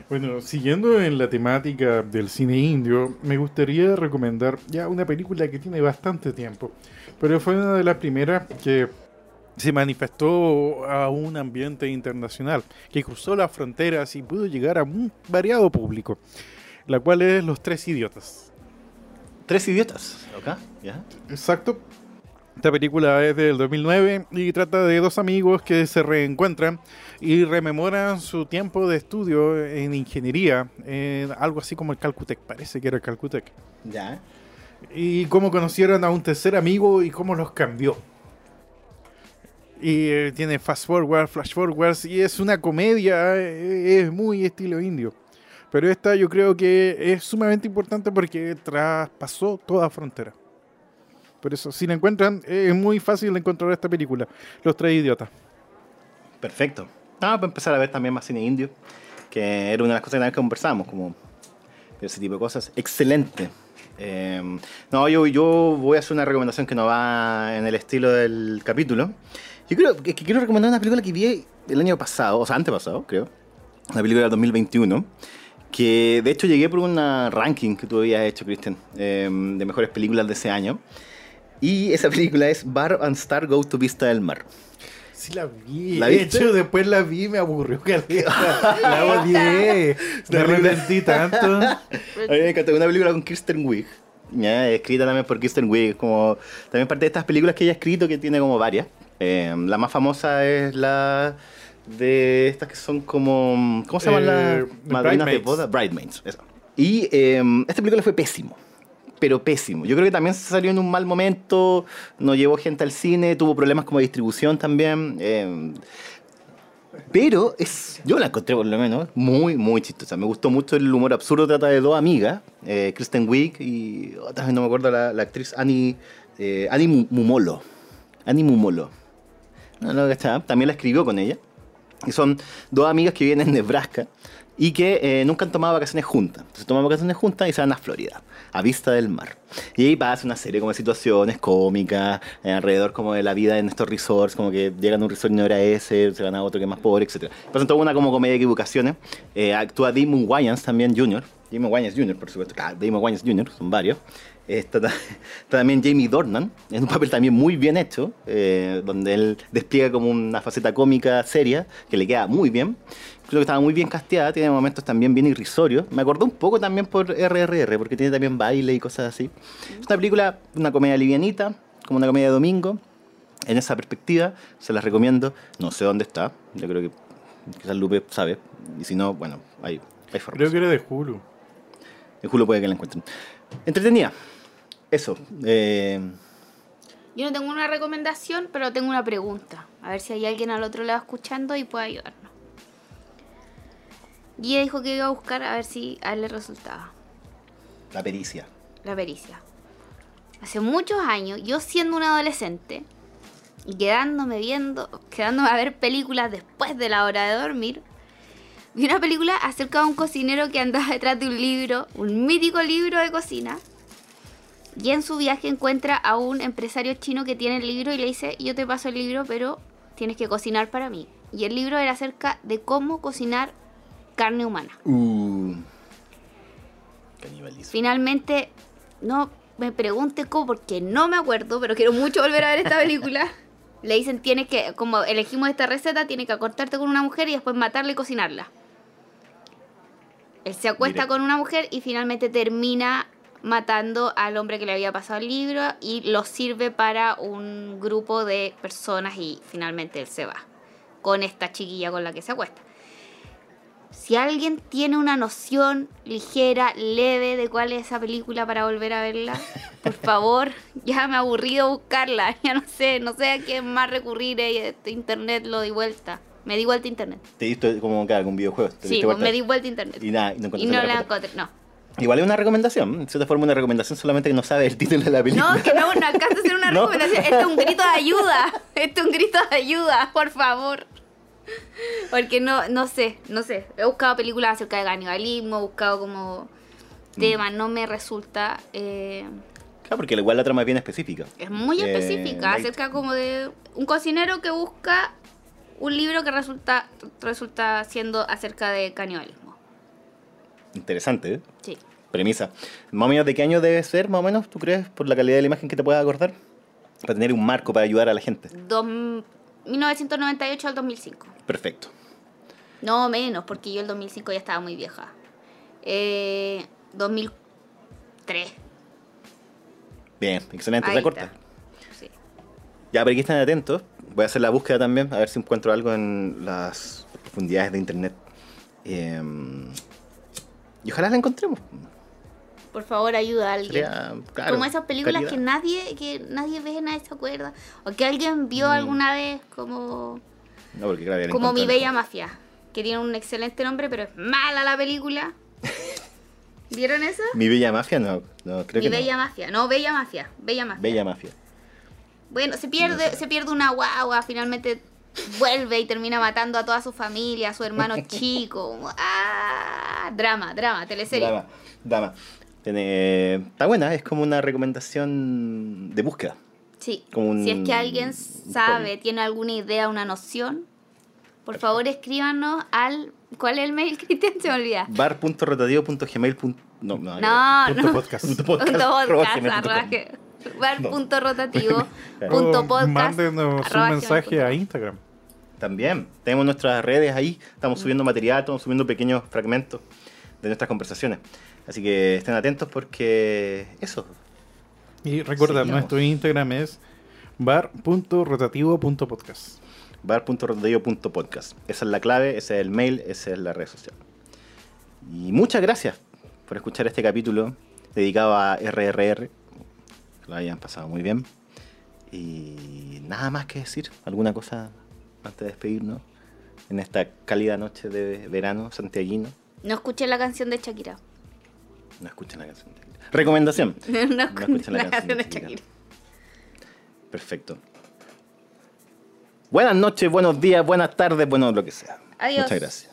Bueno, siguiendo en la temática del cine indio, me gustaría recomendar ya una película que tiene bastante tiempo, pero fue una de las primeras que se manifestó a un ambiente internacional, que cruzó las fronteras y pudo llegar a un variado público, la cual es Los Tres Idiotas. Tres Idiotas, ¿ok? ¿Ya? Exacto. Esta película es del 2009 y trata de dos amigos que se reencuentran y rememoran su tiempo de estudio en ingeniería, en algo así como el Calcutec, parece que era el Calcutec. Ya. Y cómo conocieron a un tercer amigo y cómo los cambió. Y eh, tiene fast forward, flash forwards y es una comedia, eh, es muy estilo indio. Pero esta yo creo que es sumamente importante porque traspasó toda frontera. Por eso, si la encuentran, es muy fácil encontrar esta película, Los Tres Idiotas. Perfecto. Ah, para empezar a ver también más cine indio, que era una de las cosas que también conversábamos, como ese tipo de cosas. Excelente. Eh, no, yo, yo voy a hacer una recomendación que no va en el estilo del capítulo. Yo creo que quiero recomendar una película que vi el año pasado, o sea, antepasado, creo. Una película del 2021. Que de hecho llegué por una ranking que tú habías hecho, Cristian, eh, de mejores películas de ese año. Y esa película es Bar and Star Go to Vista del Mar. Sí la vi. ¿La de viste? hecho, después la vi y me aburrió. La odié. <laughs> Me <laughs> arrepentí tanto. A mí me encanta una película con Kirsten Wiig. Ya, escrita también por Kirsten Wiig. Como, también parte de estas películas que ella ha escrito, que tiene como varias. Eh, la más famosa es la de estas que son como. ¿Cómo se llaman Eh, las madrinas de boda? Bridesmaids, eso. Y eh, esta película fue pésimo. Pero pésimo. Yo creo que también se salió en un mal momento. No llevó gente al cine. Tuvo problemas como de distribución también. eh, pero es, yo la encontré por lo menos muy, muy chistosa. Me gustó mucho el humor absurdo. Trata de dos amigas, eh, Kristen Wiig y otra vez no me acuerdo la, la actriz Annie, eh, Annie Mu- Mumolo. Annie Mumolo. No, no. También la escribió con ella. Y son dos amigas que viven en Nebraska y que eh, nunca han tomado vacaciones juntas. Entonces toman vacaciones juntas y se van a Florida, a vista del mar. Y ahí pasa una serie como de situaciones cómicas eh, alrededor como de la vida en estos resorts, como que llegan a un resort y no era ese, se van a otro que es más pobre, etc. Pasan toda una como comedia de equivocaciones. Eh, actúa Damon Wayans también Jr., Damon Wayans Jr., por supuesto, claro, Damon Wayans Jr., son varios. Está, ta- está también Jamie Dornan, en un papel también muy bien hecho, eh, donde él despliega como una faceta cómica seria, que le queda muy bien. Creo que estaba muy bien casteada, tiene momentos también bien irrisorios. Me acordó un poco también por RRR, porque tiene también baile y cosas así. Es una película, una comedia livianita, como una comedia de domingo. En esa perspectiva, se las recomiendo. No sé dónde está, yo creo que quizás Lupe sabe. Y si no, bueno, hay, hay formas. Creo que era de Hulu. En Julio puede que la encuentren. Entretenida. Eso. eh, Yo no tengo una recomendación, pero tengo una pregunta. A ver si hay alguien al otro lado escuchando y puede ayudarnos. Guía dijo que iba a buscar a ver si a él le resultaba la pericia. la pericia. Hace muchos años, yo siendo un adolescente y quedándome viendo, quedándome a ver películas después de la hora de dormir, vi una película acerca de un cocinero que andaba detrás de un libro, un mítico libro de cocina, Y en su viaje encuentra a un empresario chino que tiene el libro y le dice, yo te paso el libro, pero tienes que cocinar para mí. Y el libro era acerca de cómo cocinar carne humana. Uh. Canibalismo. Finalmente, no me pregunte cómo, porque no me acuerdo, pero quiero mucho volver a ver esta película. <laughs> Le dicen, tienes que, como elegimos esta receta, tienes que acostarte con una mujer y después matarla y cocinarla. Él se acuesta con una mujer y finalmente termina matando al hombre que le había pasado el libro y lo sirve para un grupo de personas y finalmente él se va con esta chiquilla con la que se acuesta. Si alguien tiene una noción ligera, leve de cuál es esa película para volver a verla, por <laughs> favor, ya me ha aburrido buscarla, <laughs> ya no sé, no sé a qué más recurrir, eh, este internet lo di vuelta. Me di vuelta internet. Te diste como claro, un videojuego. te Sí, pues me di vuelta internet. Y nada, y no Y encontraste no la encontré, no. Igual es una recomendación. Se te forma una recomendación solamente que no sabe el título de la película. No, que no, no alcanza a ser una <laughs> No. recomendación. Esto es un grito de ayuda. <laughs> Esto es un grito de ayuda, por favor. Porque no, no sé, no sé. He buscado películas acerca de canibalismo, he buscado como temas, no me resulta. eh, Claro, porque igual la trama es bien específica. es muy Eh, específica, light. acerca como de un cocinero que busca un libro que resulta, resulta siendo acerca de canibalismo. Interesante, ¿eh? Sí. Premisa. Más o menos, ¿de qué año debe ser, más o menos, tú crees, por la calidad de la imagen que te puedas acordar? Para tener un marco para ayudar a la gente. Dos- 1998 al 2005. Perfecto. No, menos, porque yo el 2005 ya estaba muy vieja. Eh, 2003. Bien, excelente, se corta. Sí. Ya, pero aquí están atentos. Voy a hacer la búsqueda también, a ver si encuentro algo en las profundidades de internet. Eh, y ojalá la encontremos. Por favor, ayuda a alguien. Sería, claro, como esas películas calidad. que nadie que nadie ve, nadie se acuerda. O que alguien vio Mm. alguna vez como, No, porque claro, como Mi. Bella Mafia. Que tiene un excelente nombre, pero es mala la película. <laughs> ¿Vieron esa? Mi Bella Mafia, no, no creo Mi que Bella no. Mafia. No, Bella Mafia. Bella Mafia. Bella Mafia. Bueno, se pierde, No sé. se pierde una guagua, finalmente vuelve y termina matando a toda su familia, a su hermano <laughs> chico. Ah, drama, drama, teleserie. Dama, dama. Tiene- Está buena, es como una recomendación de búsqueda. Sí. Como un- si es que alguien sabe, hobby. tiene alguna idea, una noción, por favor escríbanos al... ¿Cuál es el mail, <laughs> Cristian? Se me olvida. bar.rotativo.gmail. No, no, No, Punto no. podcast. Punto Punto podcast, arroba podcast, gmail punto arroba com. que- bar.rotativo, O punto O <laughs> podcast, Mándenos un mensaje a. Instagram. También tenemos nuestras redes ahí, estamos subiendo material, estamos subiendo pequeños fragmentos de nuestras conversaciones. Así que estén atentos porque eso. Y recuerda, Sí, nuestro Instagram es bar.rotativo.podcast. bar.rotativo.podcast. Esa es la clave, ese es el mail, esa es la red social. Y muchas gracias por escuchar este capítulo dedicado a RRR. Que lo hayan pasado muy bien. Y nada más que decir, alguna cosa antes de despedirnos en esta cálida noche de verano santiaguino. No escuché la canción de Shakira. No escuchen la canción de Shakira. Recomendación. <laughs> No, escuchen la, canción de Shakira. Shakira. Perfecto. Buenas noches, buenos días, buenas tardes, bueno, lo que sea. Adiós. Muchas gracias.